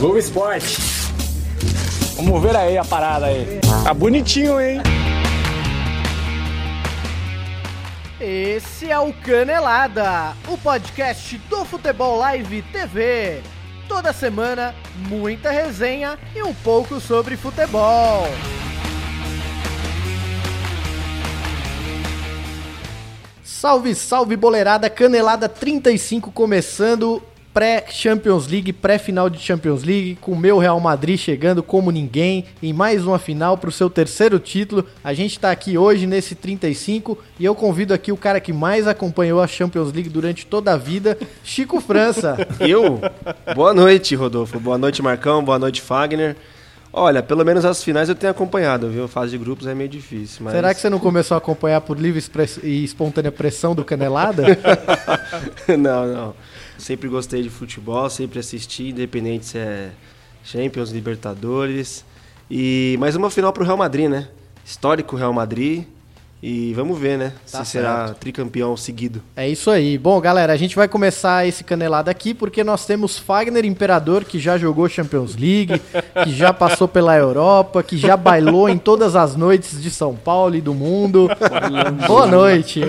Globo Esporte. Vamos ver aí a parada aí. Tá bonitinho, hein? Esse é o Canelada, o podcast do Futebol Live TV. Toda semana, muita resenha e um pouco sobre futebol. Salve, salve boleirada, Canelada 35 começando, pré-Champions League, pré-final de Champions League, com o meu Real Madrid chegando como ninguém em mais uma final para o seu terceiro título. A gente está aqui hoje nesse 35 e eu convido aqui o cara que mais acompanhou a Champions League durante toda a vida, Chico França. Eu? Boa noite, Rodolfo. Boa noite, Marcão. Boa noite, Fagner. Olha, pelo menos as finais eu tenho acompanhado, viu? Fase de grupos é meio difícil. Mas... Será que você não começou a acompanhar por livre e espontânea pressão do Canelada? não, não. Sempre gostei de futebol, sempre assisti, independente se é Champions, Libertadores. E mais uma final pro Real Madrid, né? Histórico Real Madrid. E vamos ver, né? Tá se será certo. tricampeão seguido. É isso aí. Bom, galera, a gente vai começar esse canelado aqui porque nós temos Fagner Imperador, que já jogou Champions League, que já passou pela Europa, que já bailou em todas as noites de São Paulo e do mundo. Boa noite.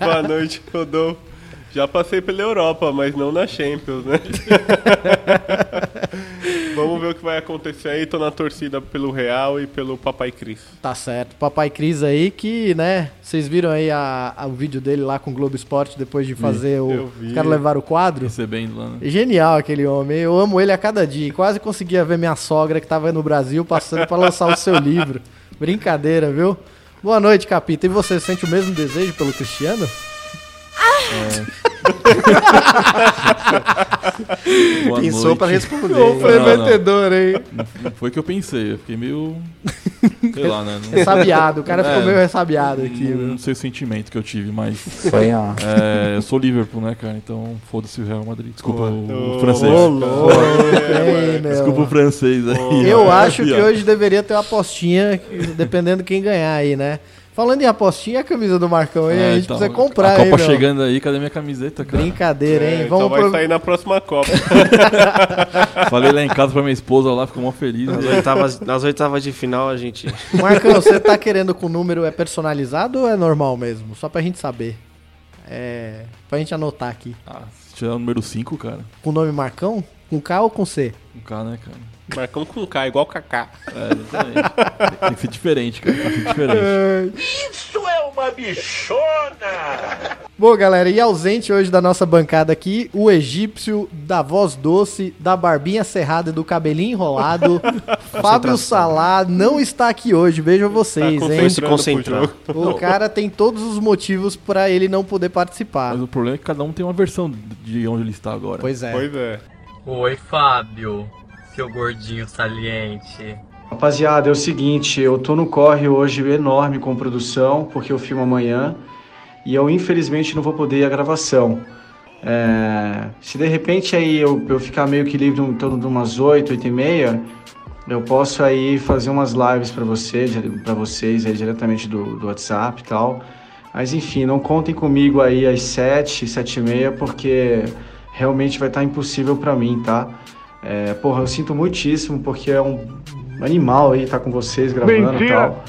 Boa noite, Rodolfo. Já passei pela Europa, mas não na Champions, né? Vamos ver o que vai acontecer aí. Tô na torcida pelo Real e pelo Papai Cris. Tá certo. Papai Cris aí que, né, vocês viram aí a, a- o vídeo dele lá com o Globo Esporte depois de fazer o... eu vi. Os caras levaram o quadro. Recebendo lá, né? Genial aquele homem. Eu amo ele a cada dia. Quase conseguia ver minha sogra que tava no Brasil passando para lançar o seu livro. Brincadeira, viu? Boa noite, Capita. E você sente o mesmo desejo pelo Cristiano? Boa Pensou noite. pra responder. Ô, foi vendedor, hein? Não foi o que eu pensei, eu fiquei meio. Sei lá, né? Não, Ressabiado. O cara ficou É. meio ressabiado aqui, não, sei o sentimento que eu tive, mas. Foi, ó. é, eu sou Liverpool, né, cara? Então foda-se o Real Madrid. Desculpa o, Ô, francês. Ô, louco, hein, meu? Desculpa o francês aí. Eu acho que hoje deveria ter uma apostinha, dependendo quem ganhar aí, né? Falando em apostinha, a camisa do Marcão aí, a É, gente então, precisa comprar A aí, Copa meu. chegando aí, cadê minha camiseta, cara? Brincadeira, hein? É, Vamos então vai pro... sair na próxima Copa. Falei lá em casa pra minha esposa lá, ficou mó feliz. Nas né? oitavas, nas oitavas de final a gente. Marcão, você tá querendo que o número é personalizado ou é normal mesmo? Só pra gente saber. É. Pra gente anotar aqui. Ah, se tiver o número 5, cara. Com o nome Marcão? Com K ou com C? Um K, né, cara? Marcão com K, igual Kaká. É, exatamente. Tem que ser diferente, cara. Tem que ser diferente. Bom, galera, e ausente hoje da nossa bancada aqui, o egípcio da voz doce, da barbinha cerrada e do cabelinho enrolado, Fábio Salá, não está aqui hoje, vejam vocês, Tá hein? Se concentrar. jogo. O cara tem todos os motivos pra ele não poder participar. Mas o problema é que cada um tem uma versão de onde ele está agora. Pois é. Pois é. Oi, Fábio, seu gordinho saliente. Rapaziada, é o seguinte, eu tô no corre hoje enorme com produção, porque eu filmo amanhã, e eu infelizmente não vou poder ir à gravação. É, se de repente aí eu, eu ficar meio que livre em torno de umas 8, 8 e meia, eu posso aí fazer umas lives para vocês, para vocês aí diretamente do, do WhatsApp e tal. Mas enfim, não contem comigo aí às 7, 7 e meia, porque realmente vai estar impossível para mim, tá? É, porra, eu sinto muitíssimo, porque é um animal aí estar com vocês gravando e tal.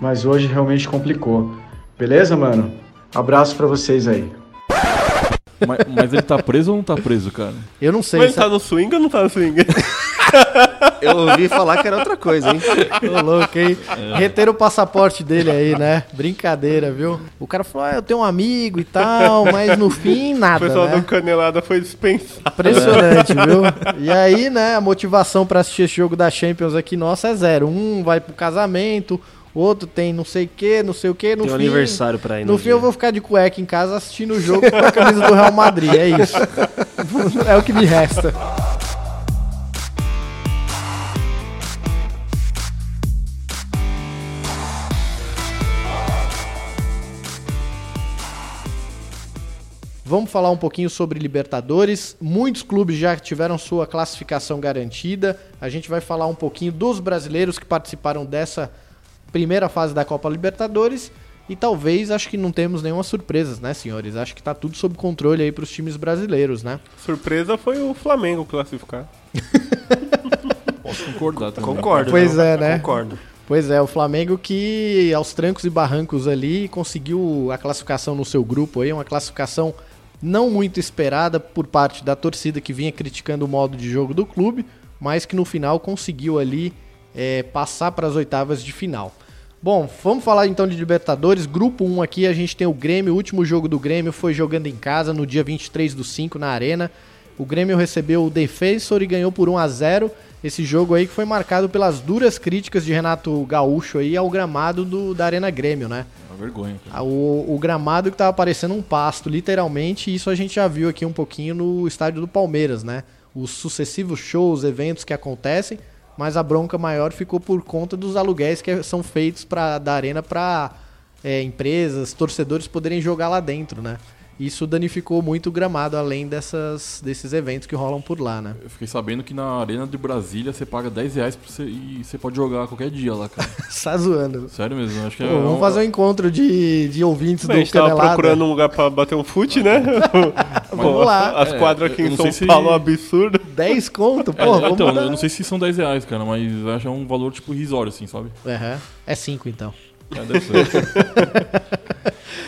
Mas hoje realmente complicou. Beleza, mano? Abraço pra vocês aí. Mas, mas ele tá preso ou não tá preso, cara? Eu não sei Mas ele tá no swing ou não tá no swing? Eu ouvi falar que era outra coisa, hein? Ô, louco, hein? Reter o passaporte dele aí, né? Brincadeira, viu? O cara falou, ah, eu tenho um amigo e tal, mas no fim, O nada, pessoal né? do Canelada foi dispensado. Impressionante, viu? E aí, né, a motivação pra assistir esse jogo da Champions aqui nossa é zero. Um vai pro casamento, outro tem não sei o que, não sei o que. No Tem um fim, aniversário pra ir No no fim dia. eu vou ficar de cueca em casa assistindo o jogo com a camisa do Real Madrid, é isso. É o que me resta. Vamos falar um pouquinho sobre Libertadores. Muitos clubes já tiveram sua classificação garantida. A gente vai falar um pouquinho dos brasileiros que participaram dessa primeira fase da Copa Libertadores. E talvez, acho que não temos nenhuma surpresas, né, senhores? Acho que tá tudo sob controle aí pros times brasileiros, né? Surpresa foi o Flamengo classificar. Posso concordar também. Concordo. Pois não? é, né? Concordo. Pois é, o Flamengo que aos trancos e barrancos ali conseguiu a classificação no seu grupo aí, uma classificação não muito esperada por parte da torcida que vinha criticando o modo de jogo do clube, mas que no final conseguiu ali é, passar para as oitavas de final. Bom, vamos falar então de Libertadores. Grupo 1 aqui, a gente tem o Grêmio. O último jogo do Grêmio foi jogando em casa no dia 23 do 5 na Arena. O Grêmio recebeu o Defensor e ganhou por 1 a 0 esse jogo aí que foi marcado pelas duras críticas de Renato Gaúcho aí ao gramado do, da Arena Grêmio, né? Uma vergonha. cara. Ah, O, o gramado que tava parecendo um pasto, literalmente, e isso a gente já viu aqui um pouquinho no estádio do Palmeiras, né? Os sucessivos shows, eventos que acontecem, mas a bronca maior ficou por conta dos aluguéis que são feitos pra, da arena para empresas, torcedores poderem jogar lá dentro, né? Isso danificou muito o gramado, além dessas, desses eventos que rolam por lá, né? Eu fiquei sabendo que na Arena de Brasília você paga 10 reais pra você, e você pode jogar qualquer dia lá, cara. Tá zoando. Sério mesmo, acho que Pô, é. vamos fazer um encontro de, de ouvintes Bem, a do gente tava Canelada. procurando um lugar pra bater um fute, né? Vamos lá. As É, quadras aqui eu em São se- Paulo é um absurdo. 10 conto? Pô, É, vamos então, eu não sei se são 10 reais, cara, mas eu acho que é um valor tipo irrisório, assim, sabe? Aham. É 5 então. É, deve ser.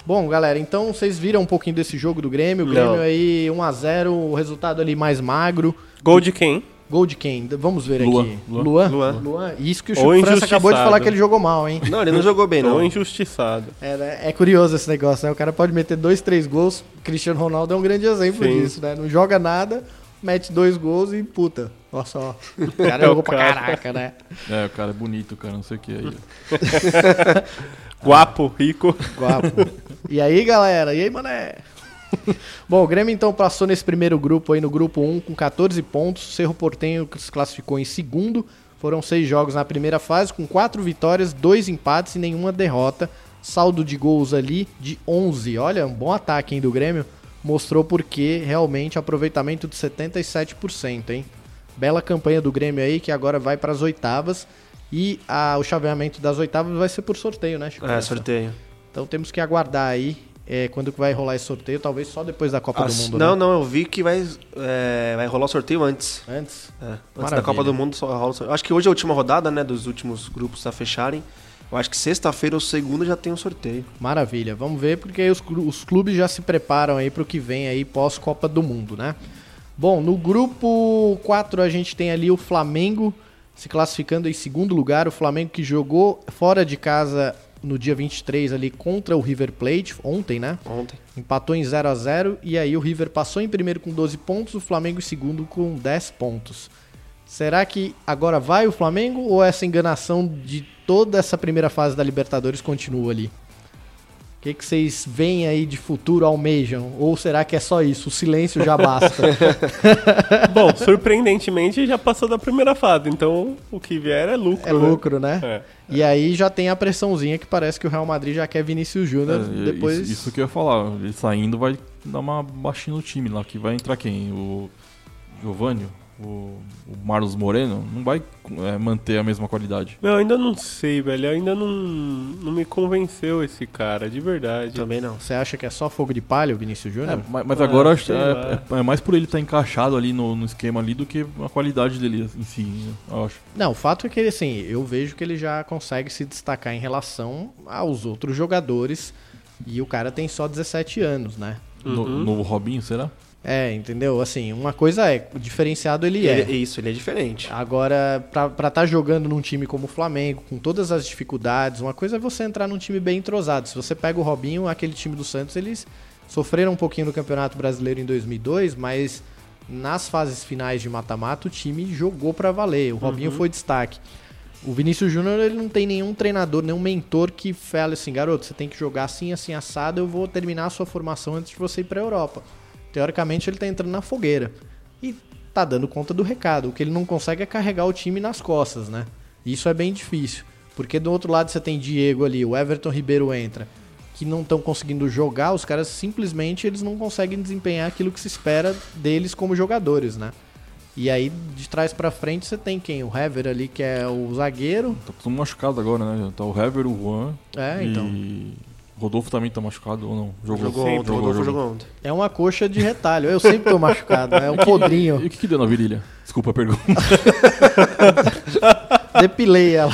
Bom, galera, então vocês viram um pouquinho desse jogo do Grêmio. O Grêmio Não. aí 1x0, o resultado ali mais magro. Gol de quem? Gol de quem? Vamos ver Luan, aqui. Luan. Luan. Luan. Isso que o Ou Chico França acabou de falar que ele jogou mal, hein? Não, ele não jogou bem, Ou não. injustiçado. É, né? É curioso esse negócio, né? O cara pode meter dois, três gols. Cristiano Ronaldo é um grande exemplo Sim. disso, né? Não joga nada, mete dois gols e puta. Olha só. O cara É o jogou pra cara. caraca, né? É, o cara é bonito, cara, não sei o que aí. Guapo, rico. Guapo. E aí, galera? E aí, mané? Bom, o Grêmio então passou nesse primeiro grupo aí, no grupo 1, com 14 pontos. Cerro Portenho se classificou em segundo. Foram seis jogos na primeira fase, com quatro vitórias, dois empates e nenhuma derrota. Saldo de gols ali de 11. Olha, um bom ataque hein, do Grêmio. Mostrou porque realmente aproveitamento de 77%, hein? Bela campanha do Grêmio aí, que agora vai para as oitavas. E a- o chaveamento das oitavas vai ser por sorteio, né, Chico? É, sorteio. Então temos que aguardar aí é, quando que vai rolar esse sorteio, talvez só depois da Copa Ah, do Mundo. não, né? não, eu vi que vai, é, vai rolar o sorteio antes. Antes. É, antes Maravilha. da Copa do Mundo só rola o sorteio. Acho que hoje é a última rodada, né, dos últimos grupos a fecharem. Eu acho que sexta-feira ou segunda já tem um sorteio. Maravilha. Vamos ver porque aí os, os clubes já se preparam aí para o que vem aí pós Copa do Mundo, né? Bom, no grupo 4 a gente tem ali o Flamengo se classificando em segundo lugar. O Flamengo que jogou fora de casa no dia 23 ali contra o River Plate ontem, né? Ontem. Empatou em 0 a 0 e aí o River passou em primeiro com 12 pontos, o Flamengo em segundo com 10 pontos. Será que agora vai o Flamengo ou essa enganação de toda essa primeira fase da Libertadores continua ali? O que, que vocês veem aí de futuro, almejam? Ou será que é só isso? O silêncio já basta? Bom, surpreendentemente já passou da primeira fase, então o que vier é lucro. é né? lucro, né? É. E aí já tem a pressãozinha que parece que o Real Madrid já quer Vinícius Júnior É, depois. isso, isso que eu ia falar. Ele saindo vai dar uma baixinha no time lá, que vai entrar quem? O Giovanni? O, o Marlos Moreno? Não vai é, manter a mesma qualidade. Meu, eu ainda não sei, velho. Ainda não, não me convenceu esse cara, de verdade. Também não. Você acha que é só fogo de palha o Vinícius É, Júnior? mas, mas Ah, agora é, é- é mais por ele estar encaixado ali no, no esquema ali do que a qualidade dele em si, né, eu acho. Não, o fato é que ele, assim, eu vejo que ele já consegue se destacar em relação aos outros jogadores. E o cara tem só 17 anos, né? No, Uhum. novo Robinho, será? É, entendeu? Assim, uma coisa é, diferenciado ele é. Ele- isso, ele é diferente. Agora, pra estar tá jogando num time como o Flamengo, com todas as dificuldades, uma coisa é você entrar num time bem entrosado. Se você pega o Robinho, aquele time do Santos, eles sofreram um pouquinho no Campeonato Brasileiro em 2002, mas nas fases finais de mata-mata o time jogou pra valer. O Robinho foi destaque. O Vinícius Júnior, ele não tem nenhum treinador, nenhum mentor que fale assim, garoto, você tem que jogar assim, assim, assado, eu vou terminar a sua formação antes de você ir pra Europa. Teoricamente, ele tá entrando na fogueira. E tá dando conta do recado. O que ele não consegue é carregar o time nas costas, né? Isso é bem difícil. Porque do outro lado você tem Diego ali, o Everton Ribeiro entra, que não estão conseguindo jogar, os caras simplesmente eles não conseguem desempenhar aquilo que se espera deles como jogadores, né? E aí de trás pra frente você tem quem? O Hever ali, que é o zagueiro. Tá todo machucado agora, né? Tá o Hever, o Juan É, então. e Rodolfo também tá machucado ou não? Jogou Sempre. ontem, o Rodolfo jogou ontem. É uma coxa de retalho. Eu sempre tô machucado, é um E podrinho. o que, que deu na virilha? Desculpa a pergunta. Depilei ela.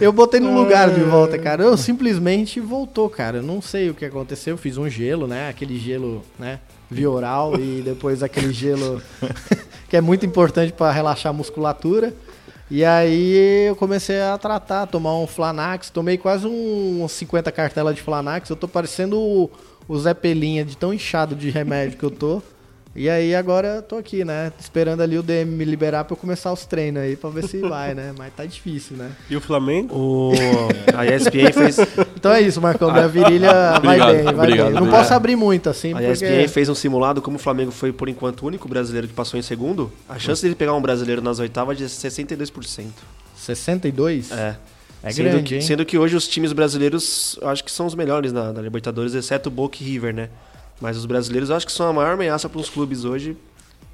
Eu botei no lugar de volta, cara. Eu simplesmente voltou, cara. Eu não sei o que aconteceu. Eu fiz um gelo, né? Aquele gelo, né? Vioral e depois aquele gelo que é muito importante pra relaxar a musculatura. E aí eu comecei a tratar, tomar um Flanax. Tomei quase uns 50 cartelas de Flanax. Eu tô parecendo o, o Zé Pelinha de tão inchado de remédio que eu tô. E aí agora eu tô aqui, né? Esperando ali o DM me liberar pra eu começar os treinos aí pra ver se vai, né? Mas tá difícil, né? E o Flamengo? O... A ESPN fez, Então é isso, Marcão. Minha virilha vai Obrigado, bem, vai obrigado, bem. Não obrigado. posso abrir muito assim, a porque... ESPN fez um simulado, como o Flamengo foi, por enquanto, o único brasileiro que passou em segundo, a chance dele pegar um brasileiro nas oitavas é de 62%. 62? É. É sendo, grande, que, hein? sendo que hoje os times brasileiros, eu acho que são os melhores da Libertadores, exceto o Boca e River, né? Mas os brasileiros, eu acho que são a maior ameaça para os clubes hoje.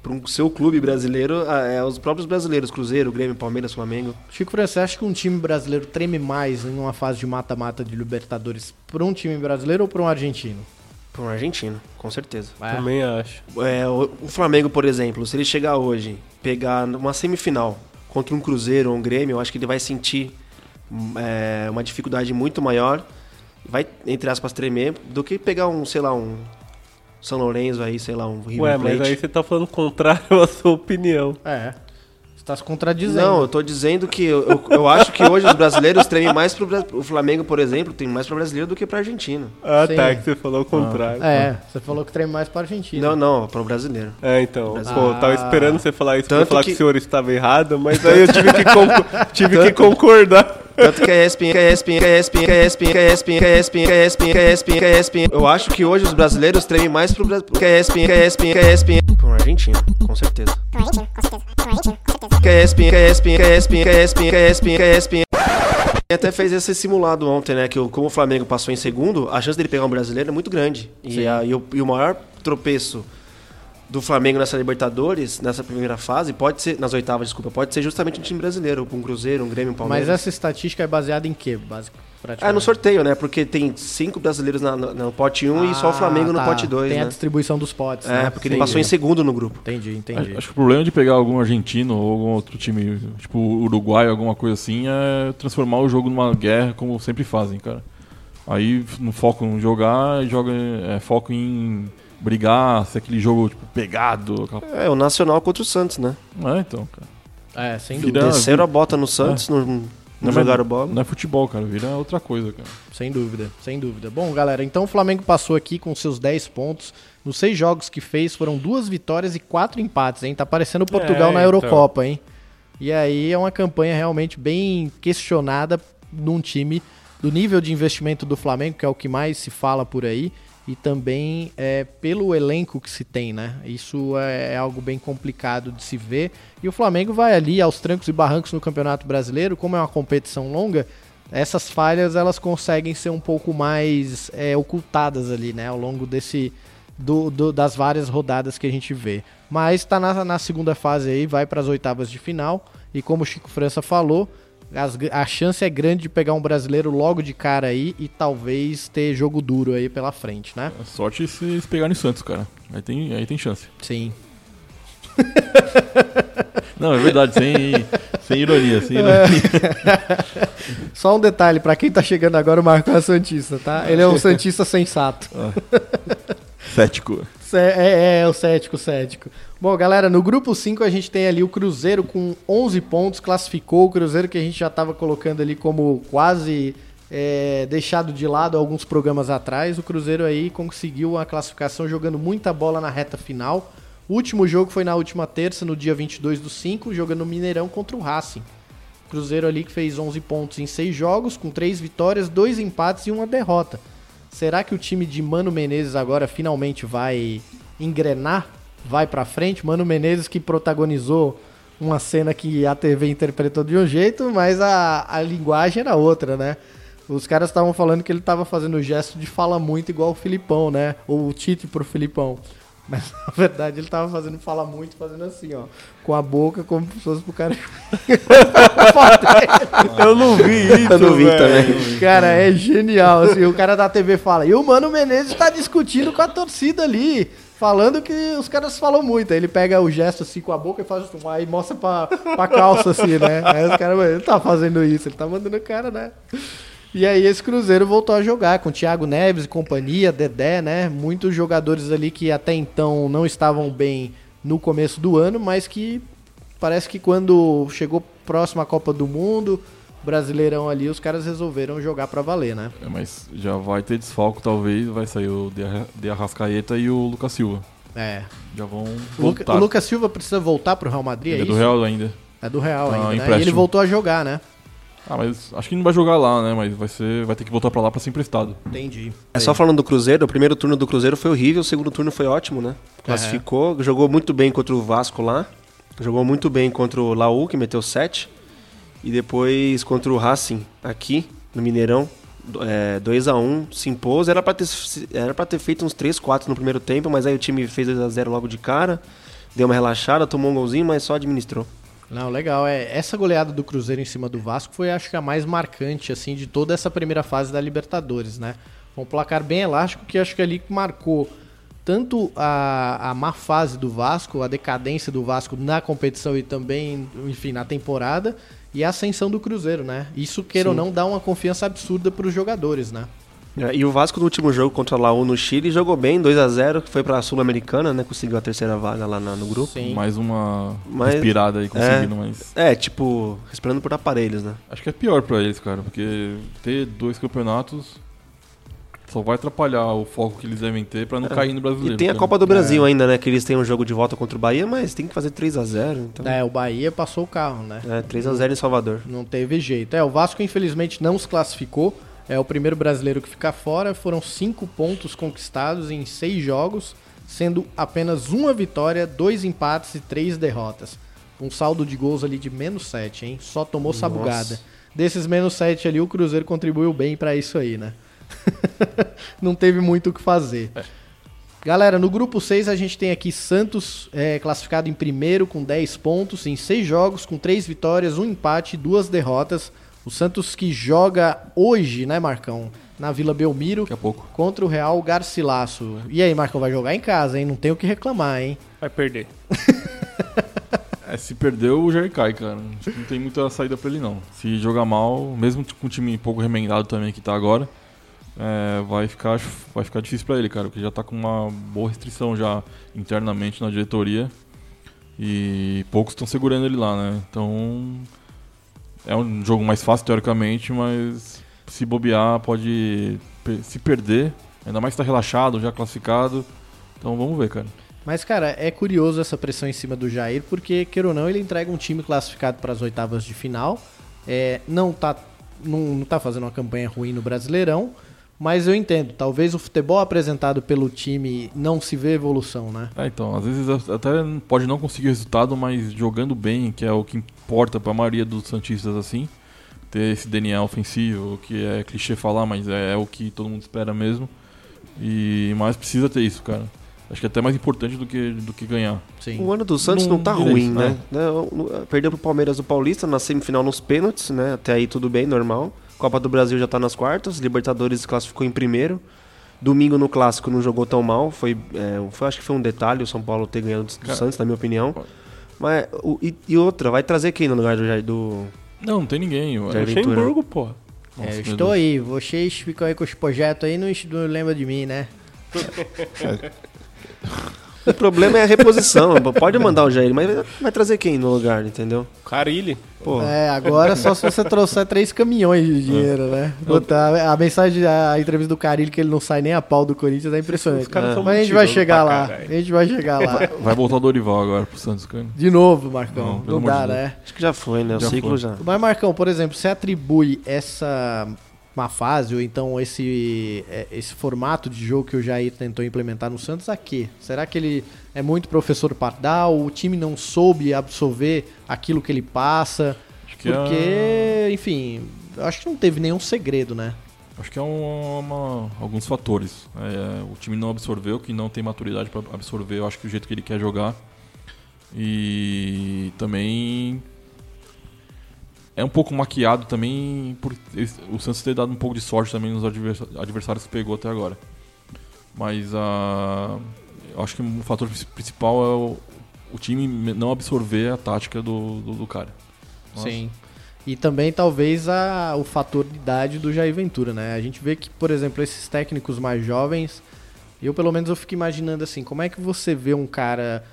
Para um seu clube brasileiro, é os próprios brasileiros, Cruzeiro, Grêmio, Palmeiras, Flamengo. Chico você acha que um time brasileiro treme mais em uma fase de mata-mata de Libertadores pra um time brasileiro ou pra um argentino? Para um argentino, com certeza. É. Também acho. É, o, o Flamengo, por exemplo, se ele chegar hoje, pegar uma semifinal contra um Cruzeiro ou um Grêmio, eu acho que ele vai sentir hum, é, uma dificuldade muito maior, vai, entre aspas, tremer, do que pegar um, sei lá, um São Lourenço aí, sei lá, um River Ué, Plate. mas aí você tá falando contrário à sua opinião. É. Você tá se contradizendo. Não, eu tô dizendo que eu, eu, eu acho que hoje os brasileiros tremem mais pro o Flamengo, por exemplo, tem mais para brasileiro do que para argentino. Ah, Sim. tá, que você falou o contrário. É, você falou que treme mais pra argentino. Não, não, para o brasileiro. É, então. Brasil. Pô, eu tava Ah. esperando você falar isso pra Tanto falar que- que... o senhor estava errado, mas aí eu tive que, tive que concordar. Tanto que a ESPN, que a ESPN, que a ESPN, que a ESPN, que a ESPN, que a ESPN, que a ESPN, que a ESPN, que a ESPN. Eu acho que hoje os brasileiros tremem mais pro Brasil que a ESPN, que a ESPN, que a ESPN. Pro argentino, com certeza. Que a ESPN, que a ESPN, que a ESPN, que a ESPN, que a ESPN, que a ESPN. Até fez esse simulado ontem, né? Que o- como o Flamengo passou em segundo, a chance dele pegar um brasileiro é muito grande. E, a- e o, e o maior tropeço do Flamengo nessa Libertadores, nessa primeira fase, pode ser, nas oitavas, desculpa, pode ser justamente um time brasileiro, um Cruzeiro, um Grêmio, um Palmeiras. Mas essa estatística é baseada em quê, básico? É, no sorteio, né? Porque tem cinco brasileiros na- no, no pote 1 e só o Flamengo no tá. pote 2, Tem a né? distribuição dos potes, É, né? porque ele passou em segundo no grupo. Entendi, entendi. Acho que o problema de pegar algum argentino ou algum outro time, tipo Uruguai, alguma coisa assim, é transformar o jogo numa guerra, como sempre fazem, cara. Aí não foco em jogar, joga, é, foco em brigar, ser aquele jogo tipo, pegado. É, o Nacional contra o Santos, né? É, então, cara. É, sem dúvida. Desceram a bota no Santos, não, não Não, jogaram bola. Não é futebol, cara. Vira outra coisa, cara. Sem dúvida, sem dúvida. Bom, galera, então o Flamengo passou aqui com seus 10 pontos. Nos seis jogos que fez, foram duas vitórias e quatro empates, hein? Tá parecendo Portugal É, na então. Eurocopa, hein? E aí é uma campanha realmente bem questionada num time do nível de investimento do Flamengo, que é o que mais se fala por aí, e também é, pelo elenco que se tem, né? Isso é, é algo bem complicado de se ver. E o Flamengo vai ali aos trancos e barrancos no Campeonato Brasileiro, como é uma competição longa, essas falhas elas conseguem ser um pouco mais é, ocultadas ali, né? Ao longo desse do, do- das várias rodadas que a gente vê. Mas está na, na segunda fase aí, vai para as oitavas de final. E como o Chico França falou, as- a chance é grande de pegar um brasileiro logo de cara aí e talvez ter jogo duro aí pela frente, né? É sorte se eles pegarem Santos, cara. Aí tem, aí tem chance. Sim. Não, é verdade, sem, sem ironia, sem É. ironia. Só um detalhe, para quem tá chegando agora, o Marco é Santista, tá? Ele é um Santista sensato. Cético. Cé- É, é, é, o cético, cético. Bom, galera, no grupo 5 a gente tem ali o Cruzeiro com 11 pontos, classificou o Cruzeiro que a gente já estava colocando ali como quase é, deixado de lado alguns programas atrás. O Cruzeiro aí conseguiu a classificação jogando muita bola na reta final. O último jogo foi na última terça, no dia 22 do 5, jogando no Mineirão contra o Racing. Cruzeiro ali que fez 11 pontos em 6 jogos, com 3 vitórias, 2 empates e uma derrota. Será que o time de Mano Menezes agora finalmente vai engrenar? Vai pra frente? Mano Menezes que protagonizou uma cena que a TV interpretou de um jeito, mas a, a linguagem era outra, né? Os caras estavam falando que ele tava fazendo o gesto de fala muito igual o Filipão, né? Ou o Tite pro Filipão. Mas na verdade ele tava fazendo fala muito, fazendo assim, ó. Com a boca, como se fosse pro cara. Eu não vi isso, Eu não vi também. cara, é genial. Assim, o cara da TV fala, e o Mano Menezes tá discutindo com a torcida ali. Falando que os caras falam muito. Aí ele pega o gesto assim com a boca e faz assim, aí mostra pra, pra calça assim, né? Aí os caras, "Mano, ele tá fazendo isso, ele tá mandando o cara, né? E aí esse Cruzeiro voltou a jogar com Thiago Neves e companhia, Dedé, né? Muitos jogadores ali que até então não estavam bem no começo do ano, mas que parece que quando chegou próximo à Copa do Mundo, Brasileirão ali, os caras resolveram jogar pra valer, né? É, mas já vai ter desfalco, talvez. Vai sair o De Arra- De Arrascaeta e o Lucas Silva. É. Já vão voltar. o Lucas Silva precisa voltar pro Real Madrid, Ele é é do isso? Real ainda. É do Real Tá, ainda, né? E ele voltou a jogar, né? Ah, mas acho que não vai jogar lá, né? Mas vai, ser, vai ter que voltar pra lá pra ser emprestado. Entendi. É só falando do Cruzeiro, o primeiro turno do Cruzeiro foi horrível, o segundo turno foi ótimo, né? Classificou, jogou muito bem contra o Vasco lá, jogou muito bem contra o Laú, que meteu 7, e depois contra o Racing aqui, no Mineirão, 2x1, se impôs. Era pra, ter, era ter feito uns 3, 4 no primeiro tempo, mas aí o time fez 2x0 logo de cara, deu uma relaxada, tomou um golzinho, mas só administrou. Não, legal. É, essa goleada do Cruzeiro em cima do Vasco foi, acho que, a mais marcante, assim, de toda essa primeira fase da Libertadores, né? Foi um placar bem elástico que acho que ali marcou tanto a, a má fase do Vasco, a decadência do Vasco na competição e também, enfim, na temporada, e a ascensão do Cruzeiro, né? Isso, queira ou não, dá uma confiança absurda para os jogadores, né? É, E o Vasco no último jogo contra o Laú no Chile jogou bem, 2x0, que foi pra Sul-Americana, né? Conseguiu a terceira vaga lá na- no grupo. Sim. Mais uma Mas- respirada aí conseguindo, mas. É, tipo, respirando por aparelhos, né? Acho que é pior pra eles, cara, porque ter dois campeonatos só vai atrapalhar o foco que eles devem ter pra não cair no brasileiro. E tem a Então, Copa do Brasil ainda, né? Que eles têm um jogo de volta contra o Bahia, mas tem que fazer 3x0. Então, É, o Bahia passou o carro, né? é, 3x0 em Salvador. Não teve jeito. É, o Vasco infelizmente não se classificou. É o primeiro brasileiro que fica fora. Foram cinco pontos conquistados em seis jogos, sendo apenas uma vitória, dois empates e três derrotas. Um saldo de gols ali de menos sete, hein? Só tomou sabugada. Desses menos sete ali, o Cruzeiro contribuiu bem pra isso aí, né? não teve muito o que fazer. Galera, no grupo 6 a gente tem aqui Santos é, classificado em primeiro com 10 pontos em 6 jogos, com 3 vitórias, um empate e duas derrotas. O Santos que joga hoje, né, Marcão? Na Vila Belmiro Daqui a pouco. contra o Real Garcilasso. E aí, Marcão, vai jogar em casa, hein? Não tem o que reclamar, hein? Vai perder. É, se perdeu, o Jair cai, cara. Acho que não tem muita saída pra ele, não. Se jogar mal, mesmo com um time pouco remendado também que tá agora, é, vai, ficar, vai ficar difícil pra ele, cara. Porque já tá com uma boa restrição já internamente na diretoria. E poucos estão segurando ele lá, né? Então. É um jogo mais fácil, teoricamente, mas se bobear, pode se perder. Ainda mais que tá relaxado, já classificado. Então vamos ver, cara. Mas, cara, é curioso essa pressão em cima do Jair, porque, queira ou não, ele entrega um time classificado para as oitavas de final. É, não, tá, não, não tá fazendo uma campanha ruim no Brasileirão, mas eu entendo. Talvez o futebol apresentado pelo time não se vê evolução, né? É, então, às vezes até pode não conseguir resultado, mas jogando bem, que é o que importa pra maioria dos Santistas assim, ter esse DNA ofensivo, que é clichê falar, mas é, é o que todo mundo espera mesmo. E mas precisa ter isso, cara. Acho que é até mais importante do que, do que ganhar. Sim. O ano do Santos Não não, tá direito, ruim, né? né? O- o- Perdeu pro Palmeiras do Paulista na semifinal nos pênaltis, né? Até aí tudo bem, normal. Copa do Brasil já tá nas quartas. Libertadores classificou em primeiro. Domingo no clássico não jogou tão mal. Foi, é, foi- acho que foi um detalhe o São Paulo ter ganhado do Cara, Santos, na minha opinião. Mas, o- e, e outra, vai trazer quem no lugar do Jair? Do... Não, não tem ninguém. Ventura. Luxemburgo. Nossa, É, eu estou Deus. aí, vocês ficam aí com os projetos aí, não, não lembra de mim, né? O problema é a reposição. Pode mandar o Jair, mas vai- trazer quem no lugar, entendeu? Carilli. Pô, É, agora só se você trouxer três caminhões de dinheiro, né? Botar a mensagem, a entrevista do Carilho que ele não sai nem a pau do Corinthians é impressionante. Mas a gente vai chegar lá. caralho. A gente vai chegar lá. Vai voltar o Dorival agora pro Santos, cara. De novo, Marcão. Não, Não, dá, de né? acho que já foi, né? O Já ciclo foi. já. Mas, Marcão, por exemplo, você atribui essa má fase, ou então esse, é, esse formato de jogo que o Jair tentou implementar no Santos a quê? Será que ele é muito professor pardal? O time não soube absorver aquilo que ele passa? Acho que Porque, é... enfim, acho que não teve nenhum segredo, né? Acho que é um- uma- alguns fatores. É, o time não absorveu, que não tem maturidade para absorver, eu acho que o jeito que ele quer jogar. E também é um pouco maquiado também por o Santos ter dado um pouco de sorte também nos adversários que pegou até agora. Mas a eu acho que um fator principal é o, o time não absorver a tática do, do, do cara. Nossa. Sim. E também talvez a, o fator de idade do Jair Ventura, né? A gente vê que, por exemplo, esses técnicos mais jovens, eu pelo menos eu fico imaginando assim, como é que você vê um cara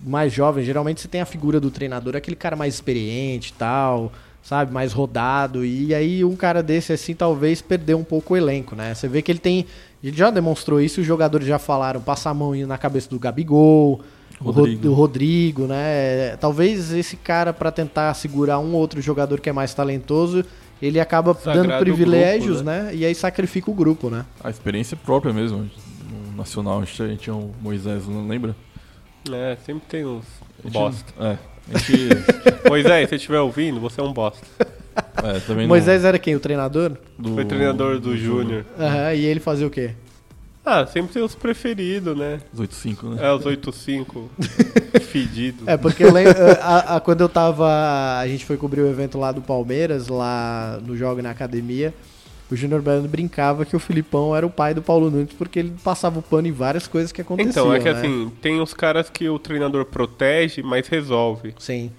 mais jovem, geralmente você tem a figura do treinador, aquele cara mais experiente e tal, sabe, mais rodado, e aí um cara desse assim talvez perdeu um pouco o elenco, né? Você vê que ele tem, ele já demonstrou isso, os jogadores já falaram, passa a mão na cabeça do Gabigol, Rodrigo. do Rodrigo, né? Talvez esse cara para tentar segurar um outro jogador que é mais talentoso, ele acaba Sagrado dando privilégios, grupo, né? E aí sacrifica o grupo, né? A experiência própria mesmo. No Nacional a gente tinha o Moisés, não lembra? É, sempre tem uns bosta. É. A gente. Moisés, se você estiver ouvindo, você é um bosta. é, também não- Moisés era quem? O treinador? do- Foi treinador do Júnior. Aham, e ele fazia o quê? Ah, sempre tem os preferidos, né? Os 8-5, né? É, os 8-5 fedidos. É, porque eu lembro, a- a- quando eu tava. A gente foi cobrir o evento lá do Palmeiras, lá no Jogo na Academia. O Júnior Baiano brincava que o Filipão era o pai do Paulo Nunes porque ele passava o pano em várias coisas que aconteciam. Então, é que né? assim, tem os caras que o treinador protege, mas resolve. Sim.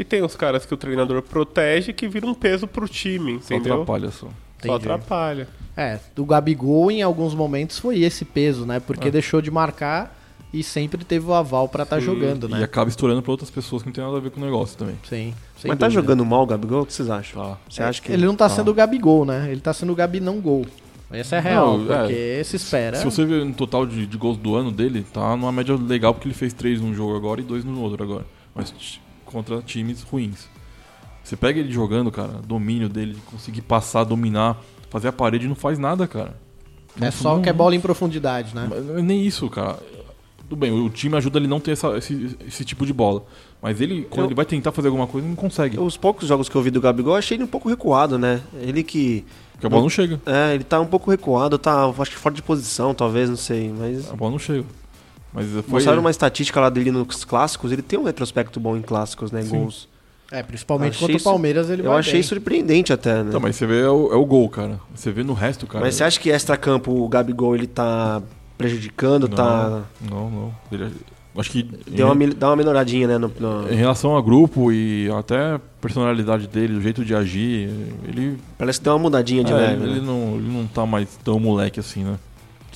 E tem os caras que o treinador protege que vira um peso pro time, Só entendeu? atrapalha só. Só Entendi. atrapalha. É, do Gabigol em alguns momentos foi esse peso, né? Porque É. deixou de marcar e sempre teve o aval pra estar Sim. jogando, E né? acaba estourando pra outras pessoas que não tem nada a ver com o negócio também. Sim. Mas tá dúvida. jogando mal o Gabigol? O que vocês acham? Tá. Você acha que Ele não tá Tá. sendo o Gabigol, né? Ele tá sendo o Gabi não gol. Essa é a real, Não, é. porque se espera. Se você ver no total de, de gols do ano dele, tá numa média legal porque ele fez três num jogo agora e dois no outro agora. Mas contra times ruins. Você pega ele jogando, cara, domínio dele, de conseguir passar, dominar, fazer a parede não faz nada, cara. É Não- só não- que é bola em profundidade, né? Mas não é nem isso, cara. Tudo bem, o time ajuda ele não ter essa- esse, esse tipo de bola. Mas ele, quando Eu- ele vai tentar fazer alguma coisa, ele não consegue. Os poucos jogos que eu vi do Gabigol, achei ele um pouco recuado, né? Ele que. Porque a bola não chega. É, ele tá um pouco recuado, tá, acho que fora de posição, talvez, não sei. Mas. A bola não chega. Mas foi... Mostraram uma estatística lá dele nos clássicos, ele tem um retrospecto bom em clássicos, né? Sim. Gols. É, principalmente Achei contra o Palmeiras ele Eu vai achei bem. surpreendente até, né? Então, mas você vê é o, é o gol, cara. Você vê no resto, cara. Mas você acha que extra-campo o Gabigol ele tá prejudicando, não, tá. Não, não. Ele, é- acho que Deu uma, mil- dá uma melhoradinha, né? No, no- em relação a grupo e até a personalidade dele, o jeito de agir, ele, Parece que deu uma mudadinha de é, leve. ele, né? não, ele não tá mais tão moleque assim, né?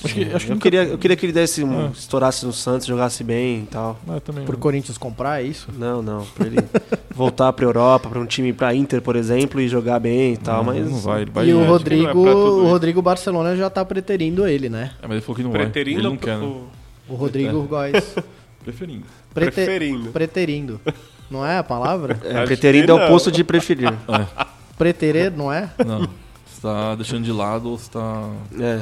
Acho que, acho que eu, nunca- queria, eu queria que ele desse um, É. estourasse no Santos, jogasse bem e tal. É, também, Pro Corinthians comprar, é isso? Não, não. Pra ele voltar pra Europa, pra um time pra Inter, por exemplo, e jogar bem e tal, não, mas. não vai, ele vai e o acho que Rodrigo, é o. Rodrigo Barcelona já tá preterindo ele, né? É, mas ele falou que não vai. Preterindo Ele ou não quer, né? O Rodrigo Góes. Preferindo. Prete- preferindo? Preterindo. Não é a palavra? É, Acho preterindo é o não. posto de preferir. Preterer, não é? Não. Você tá deixando de lado ou você tá. É.